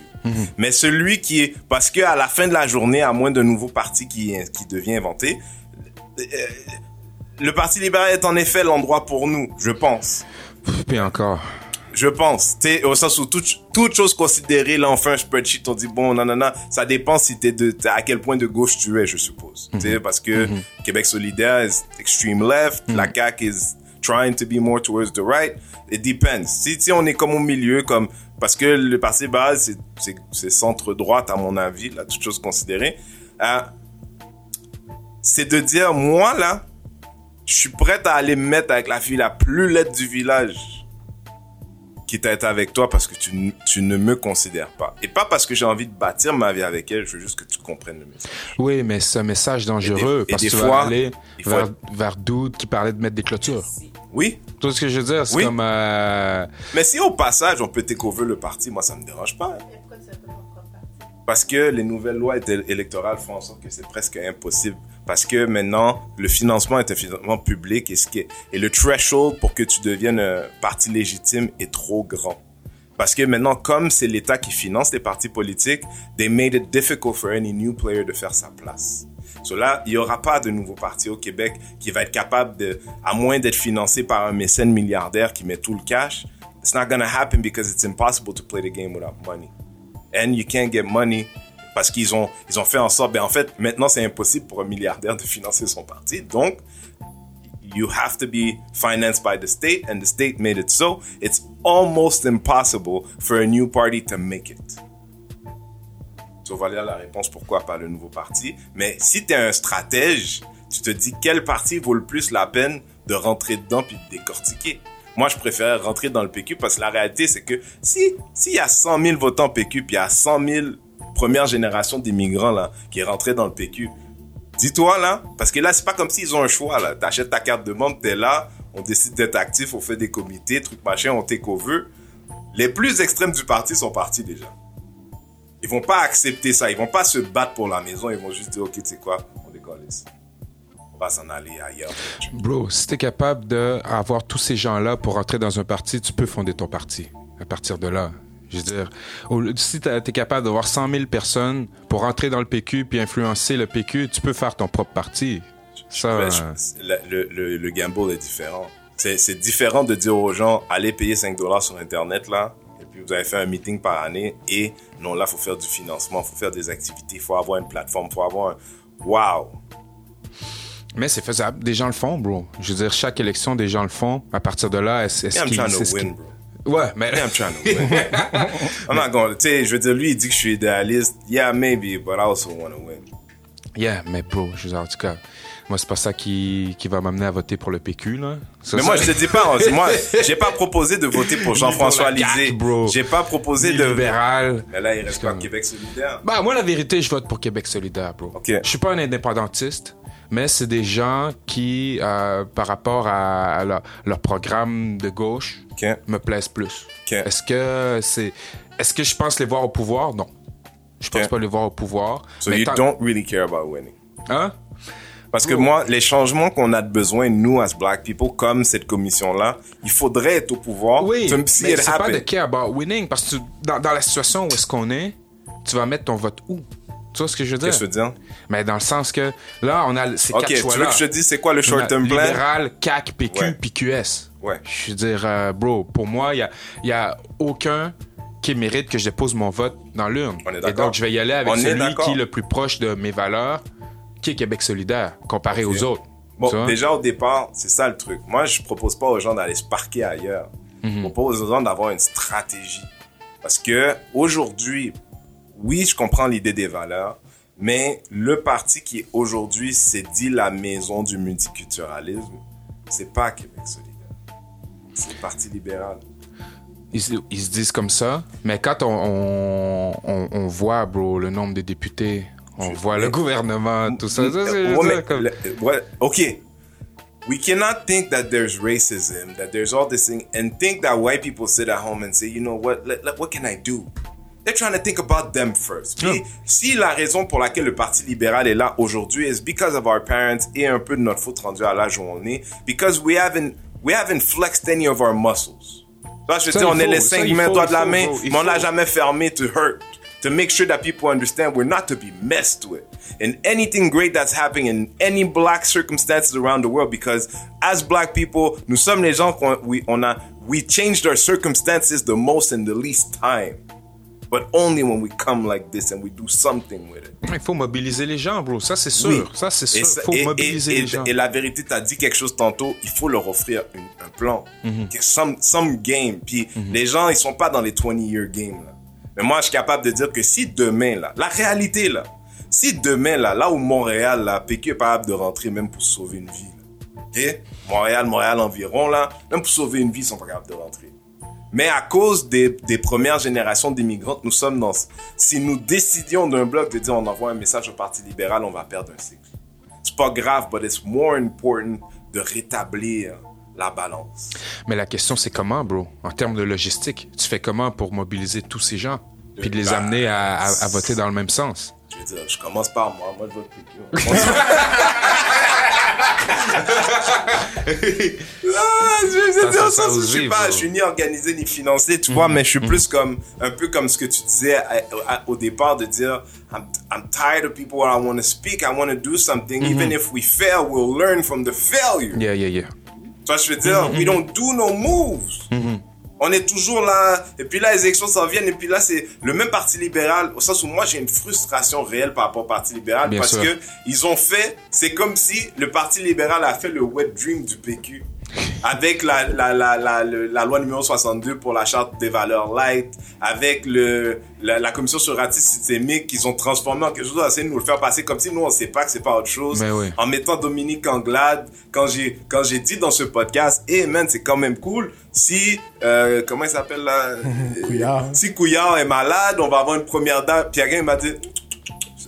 Mais celui qui est, parce que à la fin de la journée, à moins d'un nouveau parti qui, qui devient inventé, euh, le Parti libéral est en effet l'endroit pour nous, je pense. Puis encore. Je pense, tu au sens où toute, toute chose considérée, là, un spreadsheet, on dit, bon, non, non, non, ça dépend si t'es de, à quel point de gauche tu es, je suppose. Tu sais, parce que Québec solidaire is extreme left, la CAQ is trying to be more towards the right. It depends. Si, si on est comme au milieu, comme, parce que le Parti libéral, c'est, centre-droite, à mon avis, là, toute chose considérée, euh, c'est de dire, moi, là, je suis prête à aller me mettre avec la fille la plus laide du village quitte à être avec toi parce que tu, tu ne me considères pas. Et pas parce que j'ai envie de bâtir ma vie avec elle, je veux juste que tu comprennes le message. Oui, mais c'est un message dangereux des- parce que tu fois, vas aller vers, être- vers Dude qui parlait de mettre des clôtures. Oui, Tout ce que je veux dire, c'est Oui. comme... euh, mais si au passage on peut takeover le parti, moi ça me dérange pas. Parce que les nouvelles lois électorales font en sorte que c'est presque impossible. Parce que maintenant, le financement est un financement public et, le threshold pour que tu deviennes un parti légitime est trop grand. Parce que maintenant, comme c'est l'État qui finance les partis politiques, they made it difficult for any new player de faire sa place. So là, il y aura pas de nouveau parti au Québec qui va être capable de, à moins d'être financé par un mécène milliardaire qui met tout le cash, it's not gonna happen because it's impossible to play the game without money. And you can't get money parce qu'ils ont, ils ont fait en sorte, ben en fait, maintenant c'est impossible pour un milliardaire de financer son parti. Donc, you have to be financed by the state and the state made it so it's almost impossible for a new party to make it. Vas lire la réponse pourquoi pas le nouveau parti. Mais si tu es un stratège, tu te dis quel parti vaut le plus la peine de rentrer dedans puis de décortiquer. Moi, je préfère rentrer dans le PQ parce que la réalité, c'est que si s'il y a 100 000 votants PQ puis il y a 100 000 première génération d'immigrants là qui est rentrée dans le PQ, dis-toi là, parce que là, c'est pas comme s'ils ont un choix là. T'achètes ta carte de membre, t'es là, on décide d'être actif, on fait des comités, trucs machin, on take over. Les plus extrêmes du parti sont partis déjà. Ils vont pas accepter ça, ils vont pas se battre pour la maison, ils vont juste dire, ok, tu sais quoi, on décolle On va s'en aller ailleurs. Bro, si t'es capable d'avoir tous ces gens-là pour rentrer dans un parti, tu peux fonder ton parti. À partir de là, je veux dire, si t'as- t'es capable d'avoir 100 000 personnes pour rentrer dans le PQ puis influencer le PQ, tu peux faire ton propre parti. Ça, je- le, le, le, le gamble est différent. C'est, différent de dire aux gens, allez payer 5 dollars sur Internet, là, et puis vous avez fait un meeting par année, et non, là, faut faire du financement, faut faire des activités, faut avoir une plateforme, faut avoir un... Wow! Mais c'est faisable. Des gens le font, bro. Je veux dire, chaque élection, des gens le font. À partir de là, est-ce, Yeah, I'm qu'ils- trying c'est to ce win, bro. Ouais, mais Yeah, I'm trying to win. I'm not going tu sais, je veux dire, lui, il dit que je suis idéaliste. Yeah, maybe, but I also want to win. yeah, mais bro, je veux dire, en tout cas, moi c'est pas ça qui, qui va m'amener à voter pour le PQ là. Ça, Mais moi, je te dis pas, moi, j'ai pas proposé de voter pour Jean-François Lisée. J'ai pas proposé Ni de... libéral. Mais là, il reste pas Québec solidaire. Bah, moi, la vérité, je vote pour Québec solidaire, bro. Ok. Je suis pas un indépendantiste, mais c'est des gens qui, euh, par rapport à, à leur, leur programme de gauche, me plaisent plus. Est-ce que c'est, est-ce que je pense les voir au pouvoir? Non. Je pense pas les voir au pouvoir. So Mais you don't really care about winning. Hein? Parce que moi, les changements qu'on a de besoin, nous, as black people, comme cette commission-là, il faudrait être au pouvoir. Oui, to see mais c'est pas de care about winning, parce que tu- dans, dans la situation où est-ce qu'on est, tu vas mettre ton vote où? Tu vois ce que je veux dire? Qu'est-ce que je veux dire? Mais dans le sens que, là, on a ces Ok, quatre tu choix-là. veux que je te dise c'est quoi le short-term plan? Libéral, CAC, PQ, Ouais. puis QS. Ouais. Je veux dire, euh, bro, pour moi, il y a, y a aucun qui mérite que je dépose mon vote dans l'urne. Et donc, je vais y aller avec On celui qui est le plus proche de mes valeurs, qui est Québec solidaire, comparé Ok. aux autres. Bon, Tu déjà au départ, c'est ça le truc. Moi, je propose pas aux gens d'aller se parquer ailleurs. Mhm. Je propose aux gens d'avoir une stratégie. Parce que aujourd'hui, oui, je comprends l'idée des valeurs, mais le parti qui aujourd'hui s'est dit la maison du multiculturalisme, c'est pas Québec solidaire. C'est le Parti libéral. Ils, se- ils se disent comme ça, mais quand on, on, on, voit, bro, le nombre de députés, on voit le gouvernement, tout ça. ça, c'est- Ouais, comme- le- ouais, ok. We cannot think that there's racism, that there's all this thing, and think that white people sit at home and say, you know what, let- let- what can I do? They're trying to think about them first. Puis, Yeah. si la raison pour laquelle le Parti libéral est là aujourd'hui is because of our parents et un peu de notre faute rendue à l'âge où on est, because we haven't, we haven't flexed any of our muscles. Là, je veux dire, on est les cinq mains, doigts de la main, mais on l'a jamais fermé to hurt. To make sure that people understand we're not to be messed with. And anything great that's happening in any black circumstances around the world, because as black people, nous sommes les gens qu'on we, on a, we changed our circumstances the most in the least time. But only when we come like this and we do something with it. Il faut mobiliser les gens, bro. Ça, c'est sûr. Oui. Ça, c'est sûr. Il faut et- mobiliser et- les gens. Et la vérité, t'as dit quelque chose tantôt, il faut leur offrir une- un plan. Mhm. Que Some, some game. Puis les gens, ils sont pas dans les 20-year game. Là. Mais moi, je suis capable de dire que si demain, là, la réalité, là, si demain, là, là où Montréal, là, PQ est capable de rentrer même pour sauver une vie, là, ok? Montréal, Montréal environ, là, même pour sauver une vie, ils sont pas capables de rentrer. Mais à cause des, des premières générations d'immigrants, nous sommes dans... Si nous décidions d'un bloc de dire on envoie un message au Parti libéral, on va perdre un cycle. C'est pas grave, but it's more important de rétablir la balance. Mais la question, c'est comment, bro? En termes de logistique, tu fais comment pour mobiliser tous ces gens? Puis de les Bah, amener à, à- à voter dans le même sens? Je veux dire, je commence par moi, moi je vote PQ. Ah, je suis pas, je suis ni organisé ni financé, tu vois, mais je suis plus comme, un peu comme ce que tu disais au départ de dire, I'm, I'm tired of people where I want to speak, I want to do something, even if we fail, we'll learn from the failure. Yeah, yeah, yeah. Vois, je veux dire, we don't do no moves. On est toujours là, et puis là, les élections s'en viennent, et puis là, c'est le même Parti libéral, au sens où moi, j'ai une frustration réelle par rapport au Parti libéral, Bien parce sûr. que ils ont fait, c'est comme si le Parti libéral a fait le wet dream du PQ. Avec la, la, la, la, loi numéro 62 pour la charte des valeurs light, avec le, la, la commission sur racisme systémique qu'ils ont transformé en quelque chose, essayer de nous le faire passer comme si nous on sait pas que c'est pas autre chose. Mais oui. En mettant Dominique Anglade, quand j'ai, quand j'ai dit dans ce podcast, eh man, c'est quand même cool. Si, euh, comment il s'appelle là? Couillard. Si Couillard est malade, on va avoir une première dame. Puis quelqu'un m'a dit,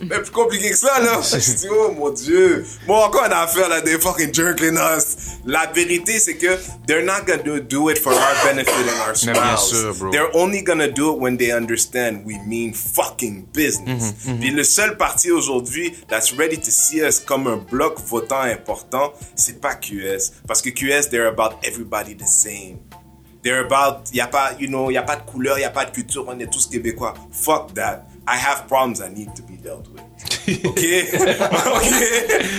bien plus compliqué que ça, là. Je dis, oh mon dieu. Bon, encore une affaire, là, des fucking jerking us. La vérité, c'est que they're not gonna do, it for our benefit and our Mais bien spouse. sûr, bro. They're only gonna do it when they understand we mean fucking business. Mhm, Puis le seul parti aujourd'hui that's ready to see us comme un bloc votant important, c'est pas QS. Parce que QS, they're about everybody the same. They're about, y a pas, you know, y a pas de couleur, y a pas de culture, on est tous québécois. Fuck that. I have problems I need to be dealt with. Ok? ok?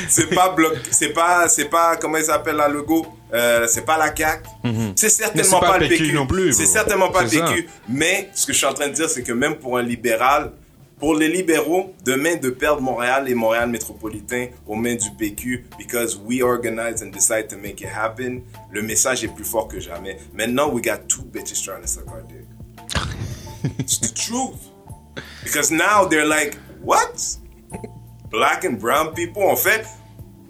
C'est pas bloc, c'est pas, c'est pas, comment il s'appelle la logo? Euh, c'est pas la CAQ. C'est certainement pas, pas le PQ PQ. non plus, C'est bro. certainement pas le ça. PQ. Mais ce que je suis en train de dire, c'est que même pour un libéral, pour les libéraux, demain de perdre Montréal et Montréal métropolitain aux mains du PQ, because we organize and decide to make it happen, le message est plus fort que jamais. Maintenant, we got two bitches trying to suck our dick. It's the truth. Because now they're like, what? Black and brown people ont fait,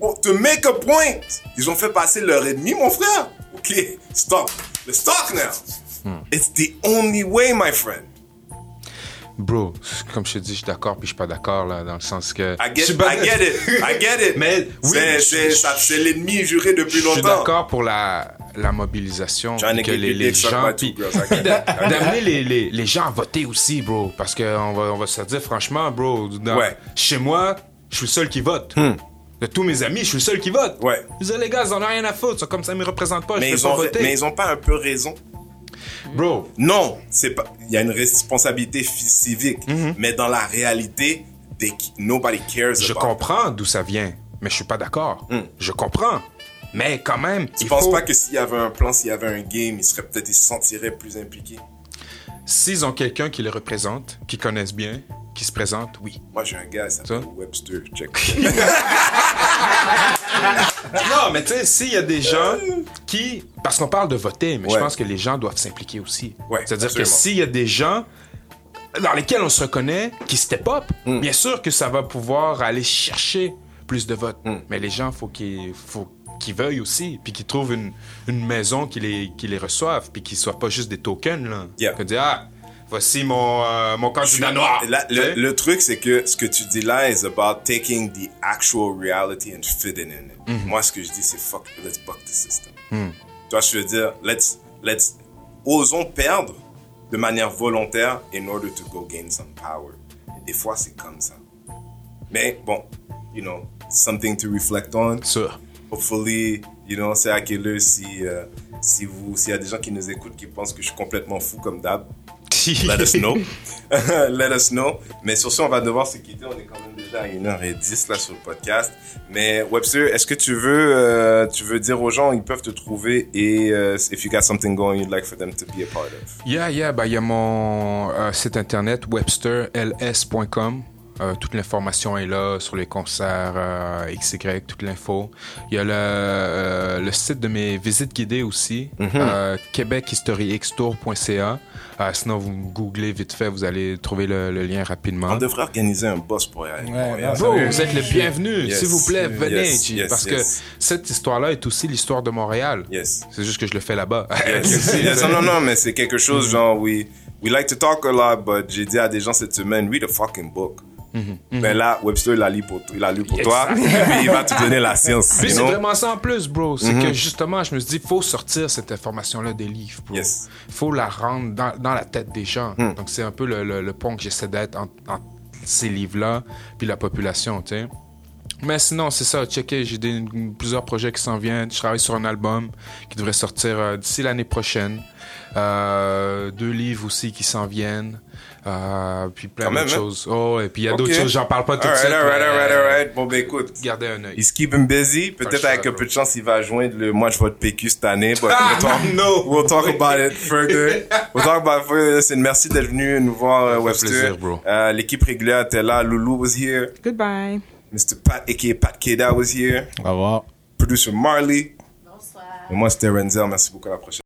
oh, to make a point, ils ont fait passer leur ennemi, mon frère. Ok, stop. Let's talk now. It's the only way, my friend. Bro, comme je te dis, je suis d'accord puis je suis pas d'accord là dans le sens que. I get, pas- I get it. I get it. Mais oui, c'est, l'ennemi juré depuis Je suis longtemps. d'accord pour la, la mobilisation. Que les, les gens. D'amener les, les, les gens à voter aussi, bro. Parce qu'on va, on va se dire franchement, bro. dans- Ouais. Hmm. Chez moi, je suis le seul qui vote. De tous mes amis, je suis le seul qui vote. Ouais. Je dis, les gars, ils en ont rien à foutre. Comme ça, ils me représentent pas. mais, je ils pas ont, voter. mais ils ont pas un peu raison? Bro, Non, c'est pas. Il y a une responsabilité civique, Mhm. mais dans la réalité, they, nobody cares je about. comprends d'où ça vient, mais je suis pas d'accord. Je comprends. Mais quand même, Tu il penses faut... pas que s'il y avait un plan, s'il y avait un game, ils seraient peut-être, ils se sentiraient plus impliqués. s'ils ont quelqu'un qui les représente, qui connaissent bien, qui se présente, oui. Moi, j'ai un gars, il s'appelle Ça? Webster. Check. Non, mais tu sais, s'il y a des gens qui. Parce qu'on parle de voter, mais je pense que les gens doivent s'impliquer aussi. Ouais, C'est-à-dire que s'il y a des gens dans lesquels on se reconnaît, qui step up, Hmm. bien sûr que ça va pouvoir aller chercher plus de votes. Hmm. Mais les gens, faut qu'ils faut qu'ils veuillent aussi, puis qu'ils trouvent une, une maison qui les, qui les reçoive, puis qu'ils soient pas juste des tokens, là. Yeah. Que dire, ah, voici mon, euh, mon candidat noir. Là, le, le truc, c'est que ce que tu dis là is about taking the actual reality and fitting in it. Mhm. Moi, ce que je dis, c'est fuck, let's buck the system. Hmm. Toi, je veux dire, let's, let's, osons perdre de manière volontaire in order to go gain some power. Et des fois, c'est comme ça. Mais bon, you know, something to reflect on. Ça. Hopefully, you know, c'est à quelle heure si, euh, si vous, s'il y a des gens qui nous écoutent qui pensent que je suis complètement fou comme d'hab, let us know. let us know. Mais sur ce, on va devoir se quitter. On est quand même déjà à 1h10 là sur le podcast. Mais Webster, est-ce que tu veux, euh, tu veux dire aux gens, ils peuvent te trouver et euh, if you got something going you'd like for them to be a part of? Yeah, yeah, bah, il y a mon euh, site internet websterls.com. Euh, toute l'information est là sur les concerts euh, XY, toute l'info. Il y a le, euh, le site de mes visites guidées aussi, euh, québechistoriextour.ca. Euh, sinon, vous me googlez vite fait, vous allez trouver le, le lien rapidement. On devrait organiser un boss pour y aller. Ouais, Montréal. non, Bro, Sérieux? vous êtes le bienvenu, Yes. s'il vous plaît, venez, Yes, G, yes, parce yes. que cette histoire-là est aussi l'histoire de Montréal. Yes. C'est juste que je le fais là-bas. Yes, yes. Non, non, non, mais c'est quelque chose, genre, we, we like to talk a lot, but j'ai dit à des gens cette semaine, read a fucking book. Ben là, Webster, il l'a lu pour, il a lu pour toi, puis il va te donner la science. Puis c'est vraiment ça en plus, bro. C'est que justement, je me suis dit, faut sortir cette information-là des livres, bro. Yes. Faut la rendre dans, dans la tête des gens. Donc c'est un peu le, le, le pont que j'essaie d'être entre, entre ces livres-là puis la population, tu sais. Mais sinon, c'est ça. Checker, j'ai des, plusieurs projets qui s'en viennent. Je travaille sur un album qui devrait sortir euh, d'ici l'année prochaine. Euh, deux livres aussi qui s'en viennent. Euh, puis plein d'autres hein? choses. Oh, et puis il y a Ok. d'autres choses, j'en parle pas tout de Alright, suite. alright, alright, euh, alright. Bon, ben écoute. Gardez un œil. He's keeping busy. Peut-être avec un peu de chance, il va joindre le Moi, je vote PQ cette année. But Ah, we'll, talk, no. we'll talk about it further. We'll talk about it further. C'est merci d'être venu nous voir, fait Webster. plaisir, bro. Euh, L'équipe régulière était là. Loulou was here. Goodbye. Mr. Pat, aka Pat Keda was here. Au revoir. Producer Marley. Bonsoir. Et moi, c'était Renzel. Merci beaucoup. À la prochaine.